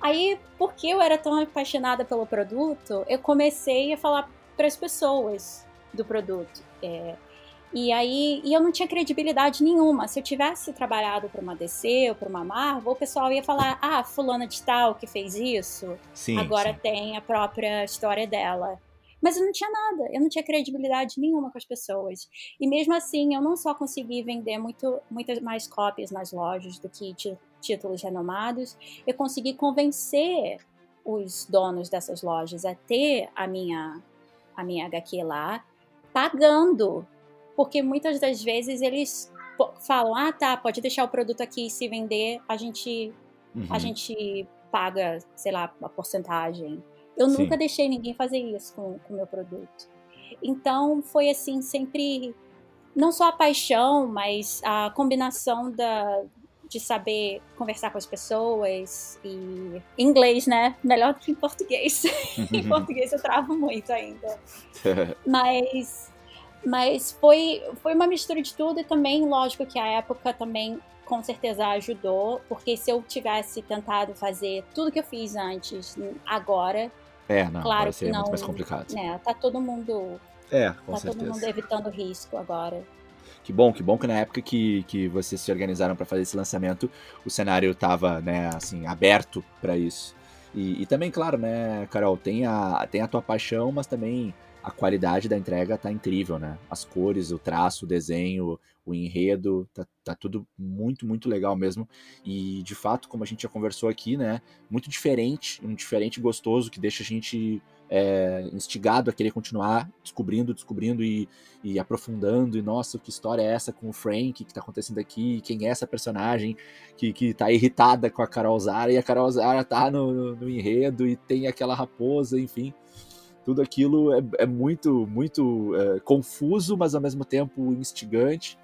Aí, porque eu era tão apaixonada pelo produto, eu comecei a falar para as pessoas do produto. É, e aí, e eu não tinha credibilidade nenhuma. Se eu tivesse trabalhado para uma DC ou para uma Marvel, o pessoal ia falar: "Ah, fulana de tal que fez isso, Sim, agora sim. tem a própria história dela". Mas eu não tinha nada, eu não tinha credibilidade nenhuma com as pessoas. E mesmo assim, eu não só consegui vender muito, muitas mais cópias nas lojas do que títulos renomados, eu consegui convencer os donos dessas lojas a ter a minha, a minha HQ lá, pagando. Porque muitas das vezes eles falam: ah, tá, pode deixar o produto aqui, se vender, a gente Uhum. a gente paga, sei lá, uma porcentagem. Eu Sim. nunca deixei ninguém fazer isso com o meu produto. Então foi assim, sempre não só a paixão, mas a combinação da, de saber conversar com as pessoas e inglês, né? Melhor do que em português. *laughs* em português eu travo muito ainda. *laughs* Mas, mas foi, foi uma mistura de tudo e também, lógico que a época também com certeza ajudou, porque se eu tivesse tentado fazer tudo que eu fiz antes, agora, É, não, Claro vai ser que muito não, mais complicado. né, tá todo mundo, É, com tá todo mundo certeza. evitando risco agora. Que bom, que bom que na época que, que vocês se organizaram para fazer esse lançamento, o cenário tava, né, assim, aberto para isso. E, e também, claro, né, Carol, tem a, tem a tua paixão, mas também a qualidade da entrega tá incrível, né? As cores, o traço, o desenho, o enredo, tá, tá tudo muito, muito legal mesmo. E de fato, como a gente já conversou aqui, né? Muito diferente, um diferente gostoso que deixa a gente é, instigado a querer continuar descobrindo, descobrindo e, e aprofundando. E nossa, que história é essa com o Frank? O que tá acontecendo aqui? Quem é essa personagem que, que tá irritada com a Carol Zara? E a Carol Zara tá no, no, no enredo e tem aquela raposa, enfim tudo aquilo é, é muito, muito é, confuso, mas ao mesmo tempo instigante.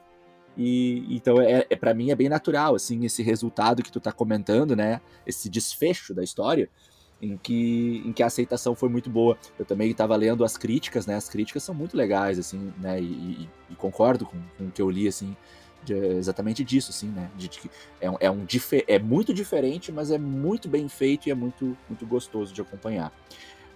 E então é, é para mim é bem natural assim esse resultado que tu tá comentando, né? Esse desfecho da história em que, em que a aceitação foi muito boa. Eu também estava lendo as críticas, né? As críticas são muito legais, assim, né? E, e, e concordo com, com, o que eu li, assim, de, exatamente disso, assim, né? De, de, é, um, é, um, é muito diferente, mas é muito bem feito e é muito, muito gostoso de acompanhar.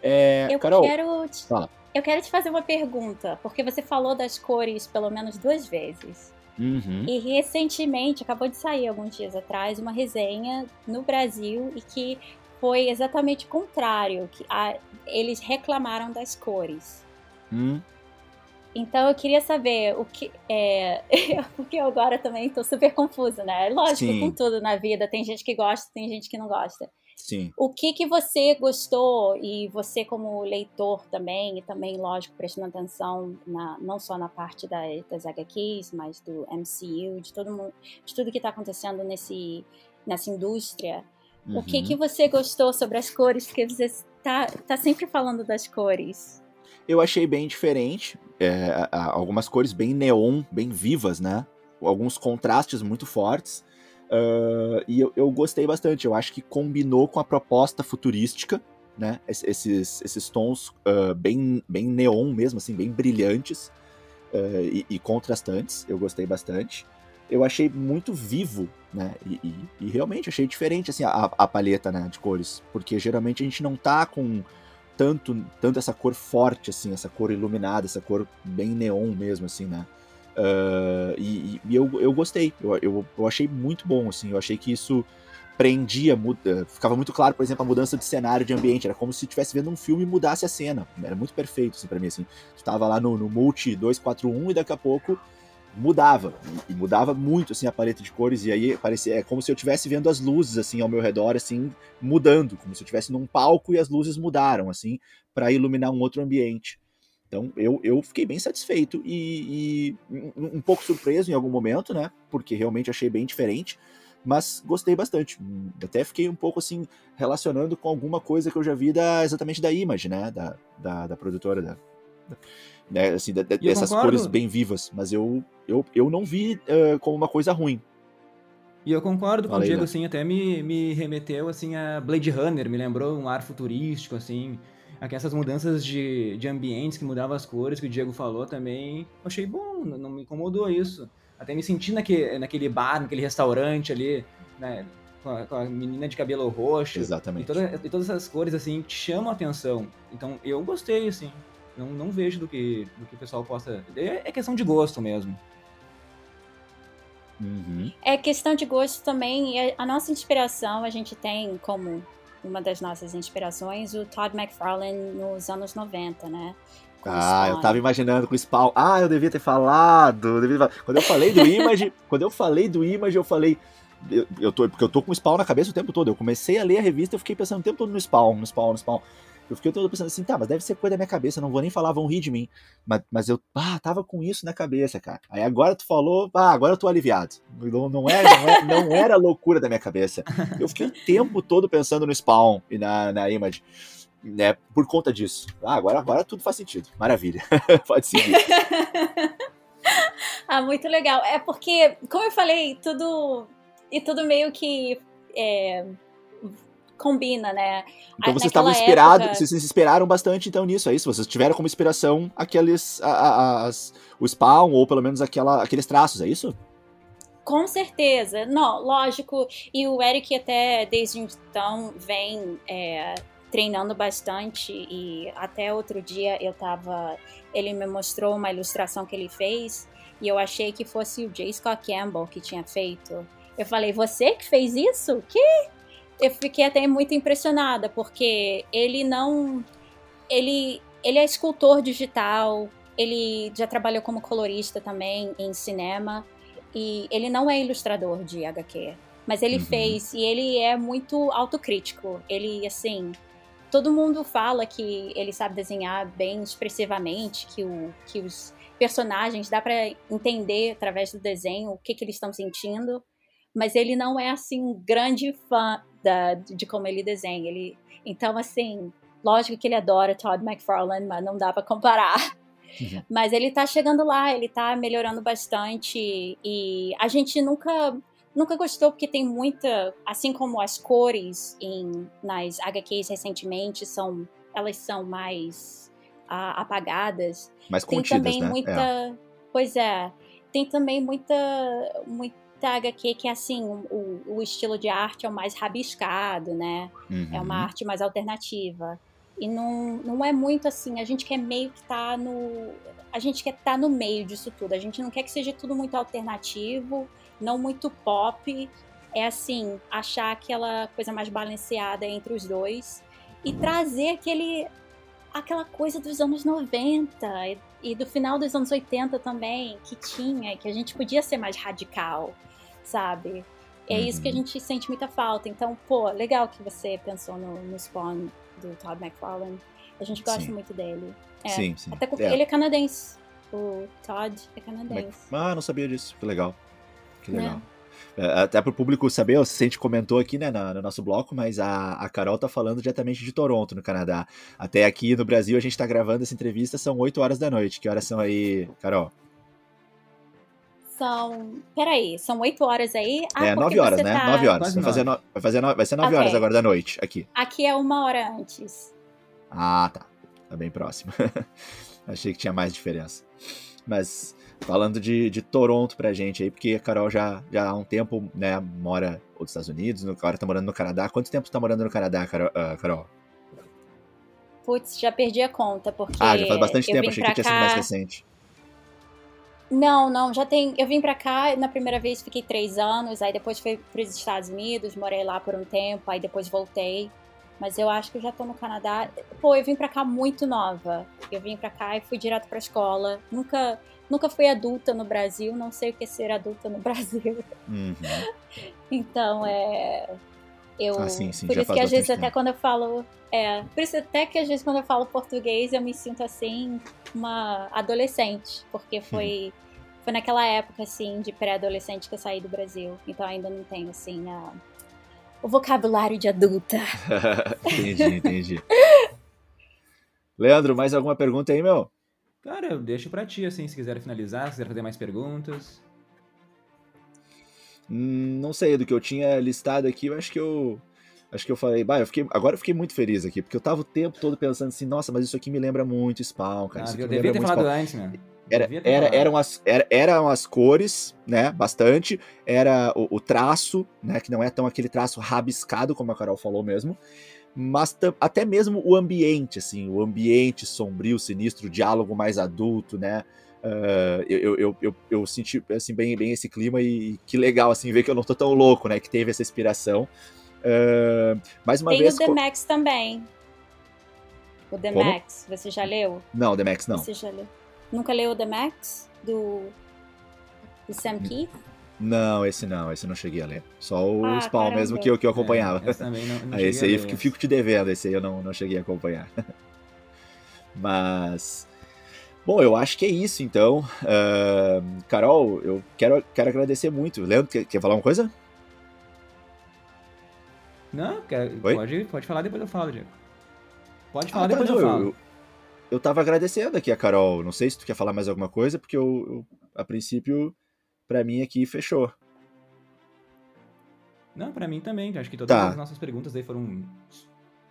É, eu Carol, quero te, fala. eu quero te fazer uma pergunta, porque você falou das cores pelo menos duas vezes. Uhum. E recentemente, acabou de sair alguns dias atrás, uma resenha no Brasil e que foi exatamente o contrário, que a, eles reclamaram das cores. Hum. Então eu queria saber o que é, *laughs* porque eu agora também estou super confusa, né? Lógico, Sim. com tudo na vida, tem gente que gosta, tem gente que não gosta. Sim. O que que você gostou e você como leitor também e também lógico prestando atenção na, não só na parte da, das HQs, mas do MCU, de todo mundo, de tudo que está acontecendo nesse nessa indústria. Uhum. O que que você gostou sobre as cores? Porque você está tá sempre falando das cores. Eu achei bem diferente, é, algumas cores bem neon, bem vivas, né? Alguns contrastes muito fortes. Uh, e eu, eu, gostei bastante, eu acho que combinou com a proposta futurística, né? Esses, esses tons uh, bem, bem neon mesmo, assim, bem brilhantes uh, e, e, contrastantes, eu gostei bastante. Eu achei muito vivo, né? E, e, e realmente achei diferente, assim, a, a, paleta né, de cores, porque geralmente a gente não tá com tanto, tanto essa cor forte, assim, essa cor iluminada, essa cor bem neon mesmo, assim, né? Uh, e, e eu, eu gostei, eu, eu, eu, achei muito bom, assim, eu achei que isso prendia, muda, ficava muito claro, por exemplo, a mudança de cenário, de ambiente, era como se estivesse vendo um filme e mudasse a cena, era muito perfeito, assim, pra mim, assim, tu tava lá no, no Multi 241 e daqui a pouco mudava, e, e mudava muito, assim, a paleta de cores, e aí parecia, é como se eu estivesse vendo as luzes, assim, ao meu redor, assim, mudando, como se eu estivesse num palco e as luzes mudaram, assim, para iluminar um outro ambiente. Então eu, eu fiquei bem satisfeito e, e, um pouco surpreso em algum momento, né? Porque realmente achei bem diferente, mas gostei bastante. Até fiquei um pouco assim relacionando com alguma coisa que eu já vi da, exatamente da Image, né? Da, da, da produtora, da, né? assim, dessas concordo. cores bem vivas. Mas eu, eu, eu não vi uh, como uma coisa ruim. E eu concordo com o Diego, assim, até me, me remeteu, assim, a Blade Runner, me lembrou um ar futurístico, assim, aqui essas mudanças de, de ambientes que mudavam as cores que o Diego falou também, achei bom, não, me incomodou isso. Até me senti naquele, naquele bar, naquele restaurante ali, né, com, a, com a menina de cabelo roxo. Exatamente. E, toda, e todas essas cores, assim, te chamam a atenção. Então, eu gostei, assim. Não, não vejo do que, do que o pessoal possa... É, é questão de gosto mesmo. Uhum. É questão de gosto também. E a nossa inspiração, a gente tem como uma das nossas inspirações o Todd McFarlane nos anos 90, né? Ah, eu tava imaginando com o Spawn. Ah, eu devia ter falado. devia ter. Quando eu falei do Image, *laughs* quando eu falei do Image, eu falei. Eu, eu tô, porque eu tô com o Spawn na cabeça o tempo todo. Eu comecei a ler a revista e fiquei pensando o tempo todo no Spawn, no Spawn, no Spawn. Eu fiquei todo pensando assim, tá, mas deve ser coisa da minha cabeça, não vou nem falar, vão rir de mim. Mas, mas eu, ah, tava com isso na cabeça, cara. Aí agora tu falou, ah, agora eu tô aliviado. Não, não, era, não, era, não era loucura da minha cabeça. Eu fiquei o tempo todo pensando no Spawn e na, na Image. Né, por conta disso. Ah, agora, agora tudo faz sentido. Maravilha. *laughs* Pode seguir. *laughs* ah, muito legal. É porque, como eu falei, tudo. E tudo meio que. É, combina, né? Então vocês estavam inspirados, época... vocês se inspiraram bastante então nisso, é isso? Vocês tiveram como inspiração aqueles, a, as, o Spawn, ou pelo menos aquela, aqueles traços, é isso? Com certeza, não, lógico, e o Eric até desde então vem é, treinando bastante e até outro dia eu tava, ele me mostrou uma ilustração que ele fez e eu achei que fosse o J. Scott Campbell que tinha feito. Eu falei, você que fez isso? Que? Eu fiquei até muito impressionada, porque ele não. Ele, ele é escultor digital, ele já trabalhou como colorista também em cinema, e ele não é ilustrador de HQ. Mas ele uhum. fez, e ele é muito autocrítico. Ele, assim. Todo mundo fala que ele sabe desenhar bem expressivamente, que, o, que os personagens dá para entender através do desenho o que, que eles estão sentindo mas ele não é assim um grande fã da, de como ele desenha. Ele, então, assim, lógico que ele adora Todd McFarlane, mas não dá para comparar. Uhum. *laughs* Mas ele tá chegando lá, ele tá melhorando bastante e a gente nunca nunca gostou porque tem muita, assim como as cores em nas HQs recentemente são elas são mais uh, apagadas. Mais contidas, tem também né? muita, é. pois é, tem também muita, muita da HQ que, assim, o, o estilo de arte é o mais rabiscado, né? Uhum. É uma uhum. arte mais alternativa. E não, não é muito assim, a gente quer meio que tá no. A gente quer estar tá no meio disso tudo. A gente não quer que seja tudo muito alternativo, não muito pop. É assim, achar aquela coisa mais balanceada entre os dois e trazer aquele aquela coisa dos anos 90 e, do final dos anos 80 também, que tinha, que a gente podia ser mais radical sabe? É uhum. isso que a uhum. gente sente muita falta. Então, pô, legal que você pensou no, no Spawn do Todd McFarlane. A gente gosta sim. muito dele. É, sim, sim. Até porque é. ele é canadense. O Todd é canadense. Ah, não sabia disso. Que legal. Que legal. É. Até para o público saber, a gente comentou aqui né, no, no nosso bloco, mas a, a Carol tá falando diretamente de Toronto, no Canadá. Até aqui no Brasil, a gente tá gravando essa entrevista, são 8 horas da noite. Que horas são aí, Carol? São. Peraí, são oito horas aí? Ah, é, nove horas, né? Tá... Nove horas. Vai, fazer no... vai, fazer no... vai ser nove okay. horas agora da noite, aqui. Aqui é uma hora antes. Ah, tá. Tá bem próximo. *laughs* Achei que tinha mais diferença. Mas falando de, de Toronto pra gente aí, porque a Carol já, já há um tempo, né, mora nos Estados Unidos, agora tá morando no Canadá. Quanto tempo tu tá morando no Canadá, Carol? Uh, Carol? Putz, já perdi a conta, porque. Ah, já faz bastante tempo, achei que tinha cá... sido mais recente. Não, não, já tem. Eu vim pra cá, na primeira vez fiquei três anos, aí depois fui pros Estados Unidos, morei lá por um tempo, aí depois voltei. Mas eu acho que eu já tô no Canadá. Pô, eu vim pra cá muito nova. Eu vim pra cá e fui direto pra escola. Nunca, nunca fui adulta no Brasil, não sei o que é ser adulta no *laughs* Brasil. Uhum. então, é. Eu, ah, sim, sim, por isso que às vezes tempo. até quando eu falo. É, por isso até que às vezes quando eu falo português eu me sinto assim, uma adolescente, porque foi. Uhum. Foi naquela época, assim, de pré-adolescente que eu saí do Brasil. Então ainda não tenho, assim, a, o vocabulário de adulta. *laughs* entendi, entendi. Leandro, mais alguma pergunta aí, meu? Cara, eu deixo pra ti, assim, se quiser finalizar, se quiser fazer mais perguntas. Hum, não sei, do que eu tinha listado aqui, eu acho que eu. Acho que eu falei, bah, eu fiquei, agora eu fiquei muito feliz aqui, porque eu tava o tempo todo pensando assim, nossa, mas isso aqui me lembra muito Spawn, cara. Ah, eu devia ter falado Spawn. antes, né? Era, era, eram, as, era, eram as cores, né? Bastante. Era o, o, traço, né? Que não é tão aquele traço rabiscado, como a Carol falou mesmo. Mas até mesmo o ambiente, assim, o ambiente sombrio, sinistro, o diálogo mais adulto, né? Uh, eu, eu, eu, eu, senti assim, bem, bem esse clima e que legal assim ver que eu não tô tão louco, né? Que teve essa inspiração. Uh, mais uma Tem vez. Tem o The Max também. O The Como? Max, você já leu? Não, The Max não. Você já leu? Nunca leu The Max? Do, do Sam Keith? Não, esse não, esse eu não cheguei a ler. Só o Ah, Spawn caramba. mesmo que eu, que eu acompanhava. É, também não, não *laughs* Ah, esse a aí ler fico, te devendo, esse aí eu não, não cheguei a acompanhar. *laughs* Mas. Bom, eu acho que é isso então. Ahn, Carol, eu quero, quero agradecer muito. Leandro, quer, quer falar uma coisa? Não, quer- pode, pode falar, depois eu falo, Diego. Pode falar, Ah, tá, depois não, eu falo. Eu, eu tava agradecendo aqui a Carol. Não sei se tu quer falar mais alguma coisa, porque eu, eu- a princípio, pra mim aqui fechou. Não, pra mim também. Acho que todas Tá. as nossas perguntas aí foram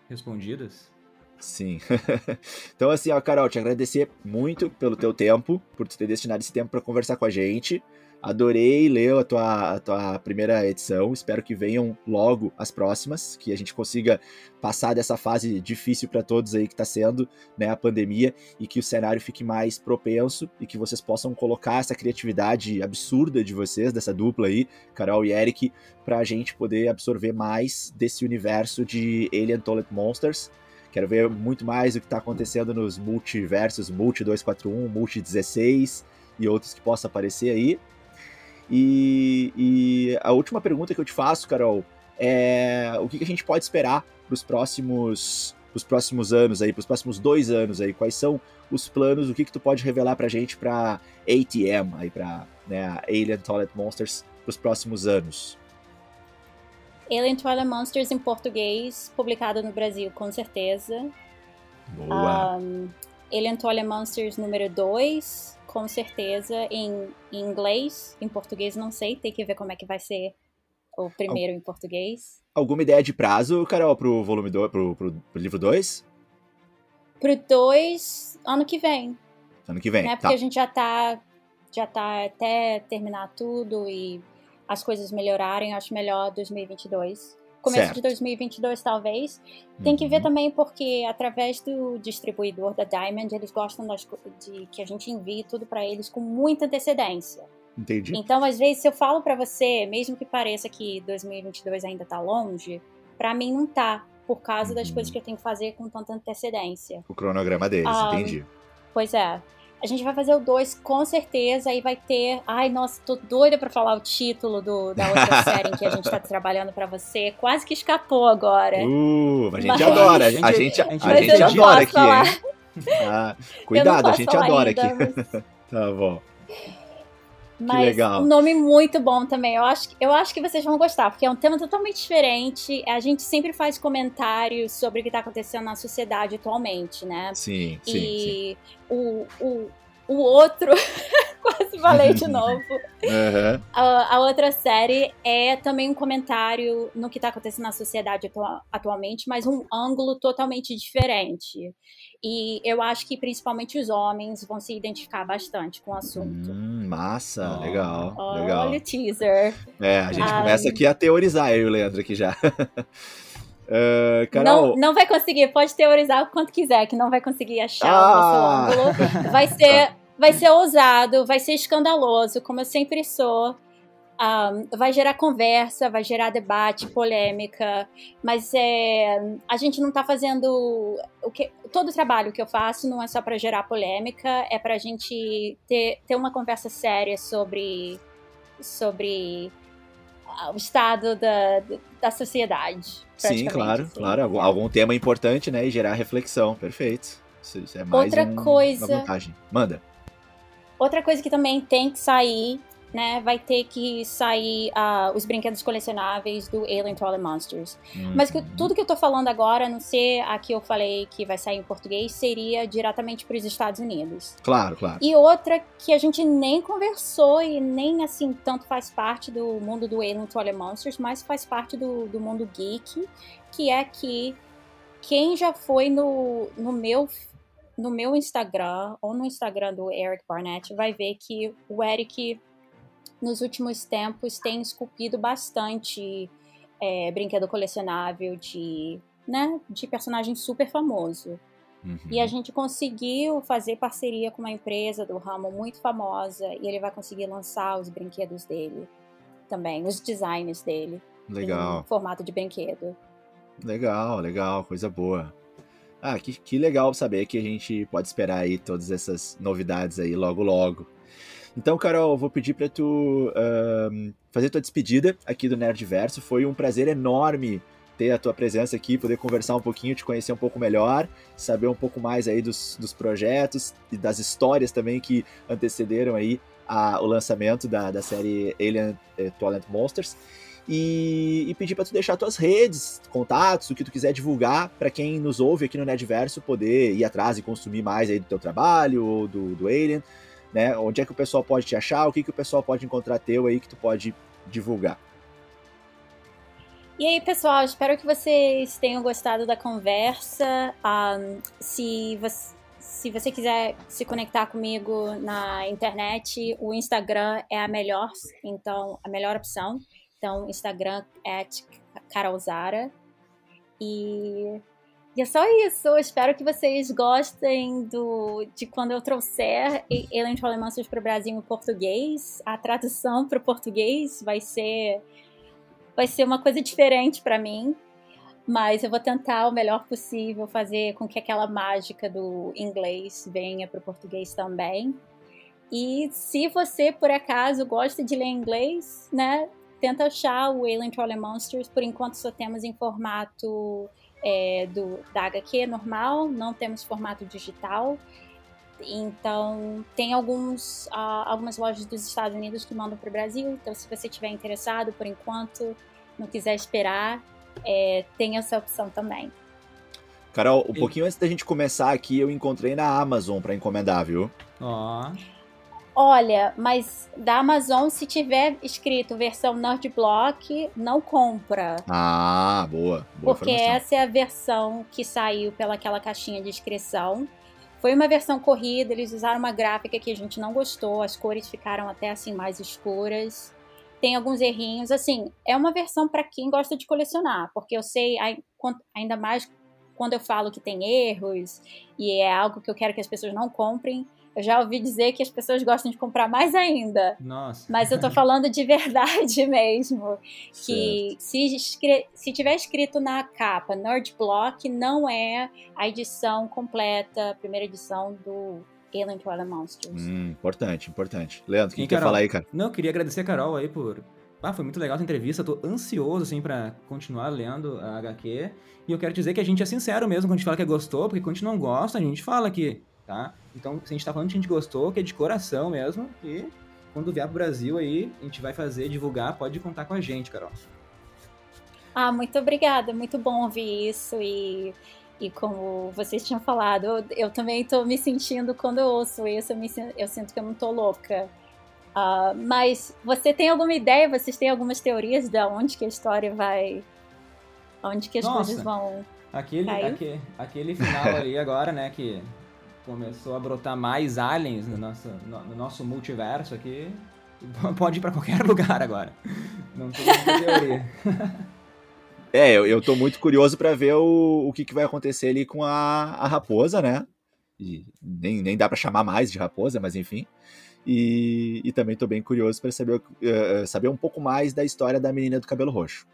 respondidas. Sim. *laughs* então, assim, ó, Carol, te agradecer muito pelo teu tempo, por ter destinado esse tempo para conversar com a gente. Adorei ler a tua, a tua primeira edição. Espero que venham logo as próximas, que a gente consiga passar dessa fase difícil para todos aí que está sendo, né, a pandemia, e que o cenário fique mais propenso e que vocês possam colocar essa criatividade absurda de vocês, dessa dupla aí, Carol e Eric, para a gente poder absorver mais desse universo de Alien Toilet Monsters. Quero ver muito mais o que está acontecendo nos multiversos, Multi 241, Multi 16 e outros que possam aparecer aí. E, e a última pergunta que eu te faço, Carol, é o que, que a gente pode esperar para os próximos, pros próximos anos aí, para os próximos dois anos aí? Quais são os planos? O que, que tu pode revelar para a gente para ATM, aí para né, Alien Toilet Monsters para os próximos anos? Alien Twilight Monsters em português, publicado no Brasil, com certeza. Boa. Um, Twilight Monsters número 2, com certeza, em, em inglês. Em português, não sei, tem que ver como é que vai ser o primeiro em português. Alguma ideia de prazo, Carol, pro volume 2, pro, pro, pro livro 2? Pro 2, ano que vem. Ano que vem. né? tá. Porque a gente já tá, já tá até terminar tudo e as coisas melhorarem, acho melhor 2022. Começo Certo. de 2022, talvez. Tem que ver Uhum. também porque através do distribuidor da Diamond, eles gostam das de que a gente envie tudo pra eles com muita antecedência. Entendi. Então, às vezes, se eu falo pra você, mesmo que pareça que 2022 ainda tá longe, pra mim não tá, por causa das Uhum. coisas que eu tenho que fazer com tanta antecedência. O cronograma deles, Ah, entendi. Pois é. A gente vai fazer o 2 com certeza e vai ter. Ai, nossa, tô doida pra falar o título do, da outra *laughs* série em que a gente tá trabalhando pra você. Quase que escapou agora. Uh, a gente Mas- adora, a A gente, gente- a a gente- gente, Mas eu não adora aqui, falar. hein? Ah, cuidado, a gente adora ainda, aqui. Mas, *laughs* Tá bom. Mas um nome muito bom também. Eu acho, eu acho que vocês vão gostar, porque é um tema totalmente diferente. A gente sempre faz comentários sobre o que tá acontecendo na sociedade atualmente, né? Sim, sim, sim. e O, o, o outro. *laughs* Quase falei de *laughs* novo. Aham. A, a outra série é também um comentário no que está acontecendo na sociedade atua- atualmente, mas um ângulo totalmente diferente. E eu acho que principalmente os homens vão se identificar bastante com o assunto. Hum, massa, Ó. legal, legal. Olha o teaser. É, a gente Ah, começa aqui a teorizar, eu e o Leandro aqui já. *laughs* Ah, Carol, Não, não vai conseguir, pode teorizar o quanto quiser, que não vai conseguir achar Ah! o nosso ângulo. Vai *laughs* ser, vai ser ousado, vai ser escandaloso, como eu sempre sou. Um, vai gerar conversa, vai gerar debate, polêmica, mas é, a gente não tá fazendo o que todo o trabalho que eu faço não é só para gerar polêmica, é pra gente ter, ter uma conversa séria sobre sobre ah, o estado da, da sociedade. sim, claro, assim. claro, algum, algum tema importante, né, e gerar reflexão, perfeito. Isso, isso é mais Outra um- coisa- uma vantagem. Manda. Outra coisa que também tem que sair, né? Vai ter que sair ah, os brinquedos colecionáveis do Alien Trolley Monsters. Mas que, Uhum. tudo que eu tô falando agora, a não ser a que eu falei que vai sair em português, seria diretamente para os Estados Unidos. Claro, claro. E outra que a gente nem conversou e nem assim tanto faz parte do mundo do Alien Trolley Monsters, mas faz parte do, do mundo geek, que é que quem já foi no, no meu no meu Instagram ou no Instagram do Eric Barnett vai ver que o Eric nos últimos tempos tem esculpido bastante é, brinquedo colecionável de né, de personagem super famoso. Uhum. E a gente conseguiu fazer parceria com uma empresa do ramo muito famosa e ele vai conseguir lançar os brinquedos dele também, os designs dele Legal. em formato de brinquedo. Legal, legal, coisa boa. Ah, que, que legal saber que a gente pode esperar aí todas essas novidades aí logo logo. Então, Carol, vou pedir para tu uh, fazer tua despedida aqui do Nerdverso. Foi um prazer enorme ter a tua presença aqui, poder conversar um pouquinho, te conhecer um pouco melhor, saber um pouco mais aí dos, dos projetos e das histórias também que antecederam aí a, o lançamento da, da série Alien eh, Twilight Monsters. E, e pedir para tu deixar tuas redes, contatos, o que tu quiser divulgar para quem nos ouve aqui no Nerdverso poder ir atrás e consumir mais aí do teu trabalho ou do, do Alien, né? Onde é que o pessoal pode te achar, o que, que o pessoal pode encontrar teu aí que tu pode divulgar. E aí, pessoal, espero que vocês tenham gostado da conversa. Um, se, você, se você quiser se conectar comigo na internet, o Instagram é a melhor, então, a melhor opção. Então, Instagram é Carolzara. E, e é só isso. Eu espero que vocês gostem do, de quando eu trouxer Alien Trollemansers para o Brasil em português. A tradução para o português vai ser vai ser uma coisa diferente para mim, mas eu vou tentar o melhor possível fazer com que aquela mágica do inglês venha para o português também. E se você, por acaso, gosta de ler inglês, né, tenta achar o Alien Trolley Monsters. Por enquanto só temos em formato é, do, da HQ normal, não temos formato digital. Então, tem alguns, uh, algumas lojas dos Estados Unidos que mandam para o Brasil. Então, se você estiver interessado, por enquanto, não quiser esperar, é, tem essa opção também. Carol, um e... pouquinho antes da gente começar aqui, eu encontrei na Amazon para encomendar, viu? Ó. Oh. Olha, mas da Amazon, se tiver escrito versão Nerd Block, não compra. Ah, boa. boa porque informação. essa é a versão que saiu pelaquela caixinha de inscrição. Foi uma versão corrida, eles usaram uma gráfica que a gente não gostou, as cores ficaram até assim mais escuras. Tem alguns errinhos, assim, é uma versão para quem gosta de colecionar, porque eu sei ainda mais quando eu falo que tem erros e é algo que eu quero que as pessoas não comprem, eu já ouvi dizer que as pessoas gostam de comprar mais ainda. Nossa. Mas eu tô *laughs* falando de verdade *laughs* mesmo. Que se, se tiver escrito na capa Nerd Block, não é a edição completa, a primeira edição do Alien Twilight Monsters. Hum, importante, importante. Leandro, o que quer falar aí, cara? Não, eu queria agradecer a Carol aí por ah, foi muito legal essa entrevista, tô ansioso, assim, para continuar lendo a HQ. E eu quero dizer que a gente é sincero mesmo quando a gente fala que gostou, porque quando a gente não gosta, a gente fala que tá? Então, se a gente tá falando que a gente gostou, que é de coração mesmo, e quando vier pro Brasil aí, a gente vai fazer, divulgar, pode contar com a gente, Carol. Ah, muito obrigada, muito bom ouvir isso e, e como vocês tinham falado, eu, eu também tô me sentindo, quando eu ouço isso, eu, me, eu sinto que eu não tô louca. Uh, mas você tem alguma ideia, vocês têm algumas teorias de onde que a história vai, onde que as Nossa, coisas vão aquele, aquele, aquele final *laughs* ali agora, né, que começou a brotar mais aliens no nosso, no, no nosso multiverso aqui. *laughs* Pode ir para qualquer *laughs* lugar agora. Não tem teoria. *laughs* É, eu, eu tô muito curioso para ver o, o que, que vai acontecer ali com a, a raposa, né? E nem, nem dá para chamar mais de raposa, mas enfim. E, e também tô bem curioso para saber, uh, saber um pouco mais da história da menina do cabelo roxo.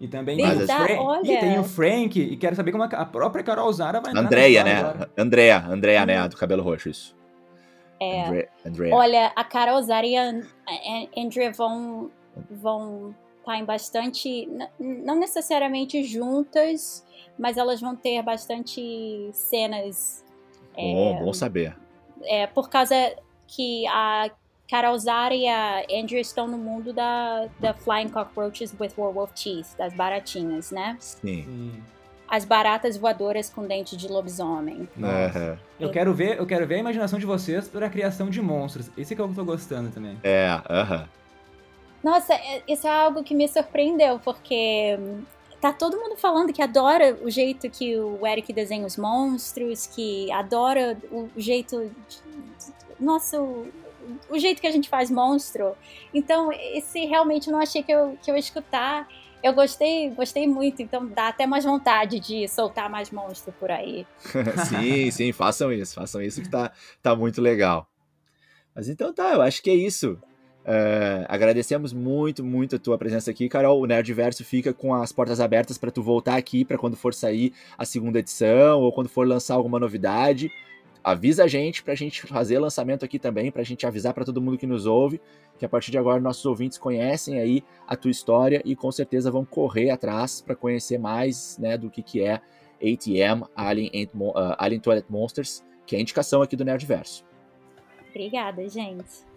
E também tem, o Frank, e tem o Frank, e quero saber como a própria Carol Zara vai Andrea, né? Agora. Andrea, Andrea, né? Do cabelo roxo, isso. É. Andrea. Olha, a Carol Zara e a Andrea vão vão estar tá em bastante, não necessariamente juntas, mas elas vão ter bastante cenas. Bom, é, bom saber. É, por causa que a Carol Zara e a Andrew estão no mundo da, da Flying Cockroaches with Werewolf Teeth, das baratinhas, né? Sim. As baratas voadoras com dente de lobisomem. Uhum. Eu quero ver, eu quero ver a imaginação de vocês para a criação de monstros. Esse é que eu tô gostando também. É, aham. Uhum. Nossa, é, isso é algo que me surpreendeu, porque tá todo mundo falando que adora o jeito que o Eric desenha os monstros, que adora o jeito. De... Nossa, o jeito que a gente faz monstro. Então, esse realmente não achei que eu, que eu ia escutar. Eu gostei, gostei muito, então dá até mais vontade de soltar mais monstro por aí. *laughs* sim, sim, façam isso, façam isso que tá, tá muito legal. Mas então tá, eu acho que é isso. Uh, agradecemos muito, muito a tua presença aqui, Carol. O Nerdverso fica com as portas abertas para tu voltar aqui para quando for sair a segunda edição ou quando for lançar alguma novidade avisa a gente pra gente fazer lançamento aqui também, pra gente avisar para todo mundo que nos ouve, que a partir de agora nossos ouvintes conhecem aí a tua história e com certeza vão correr atrás para conhecer mais, né, do que que é ATM, Alien, uh, Alien Toilet Monsters, que é a indicação aqui do Nerdverso. Obrigada, gente.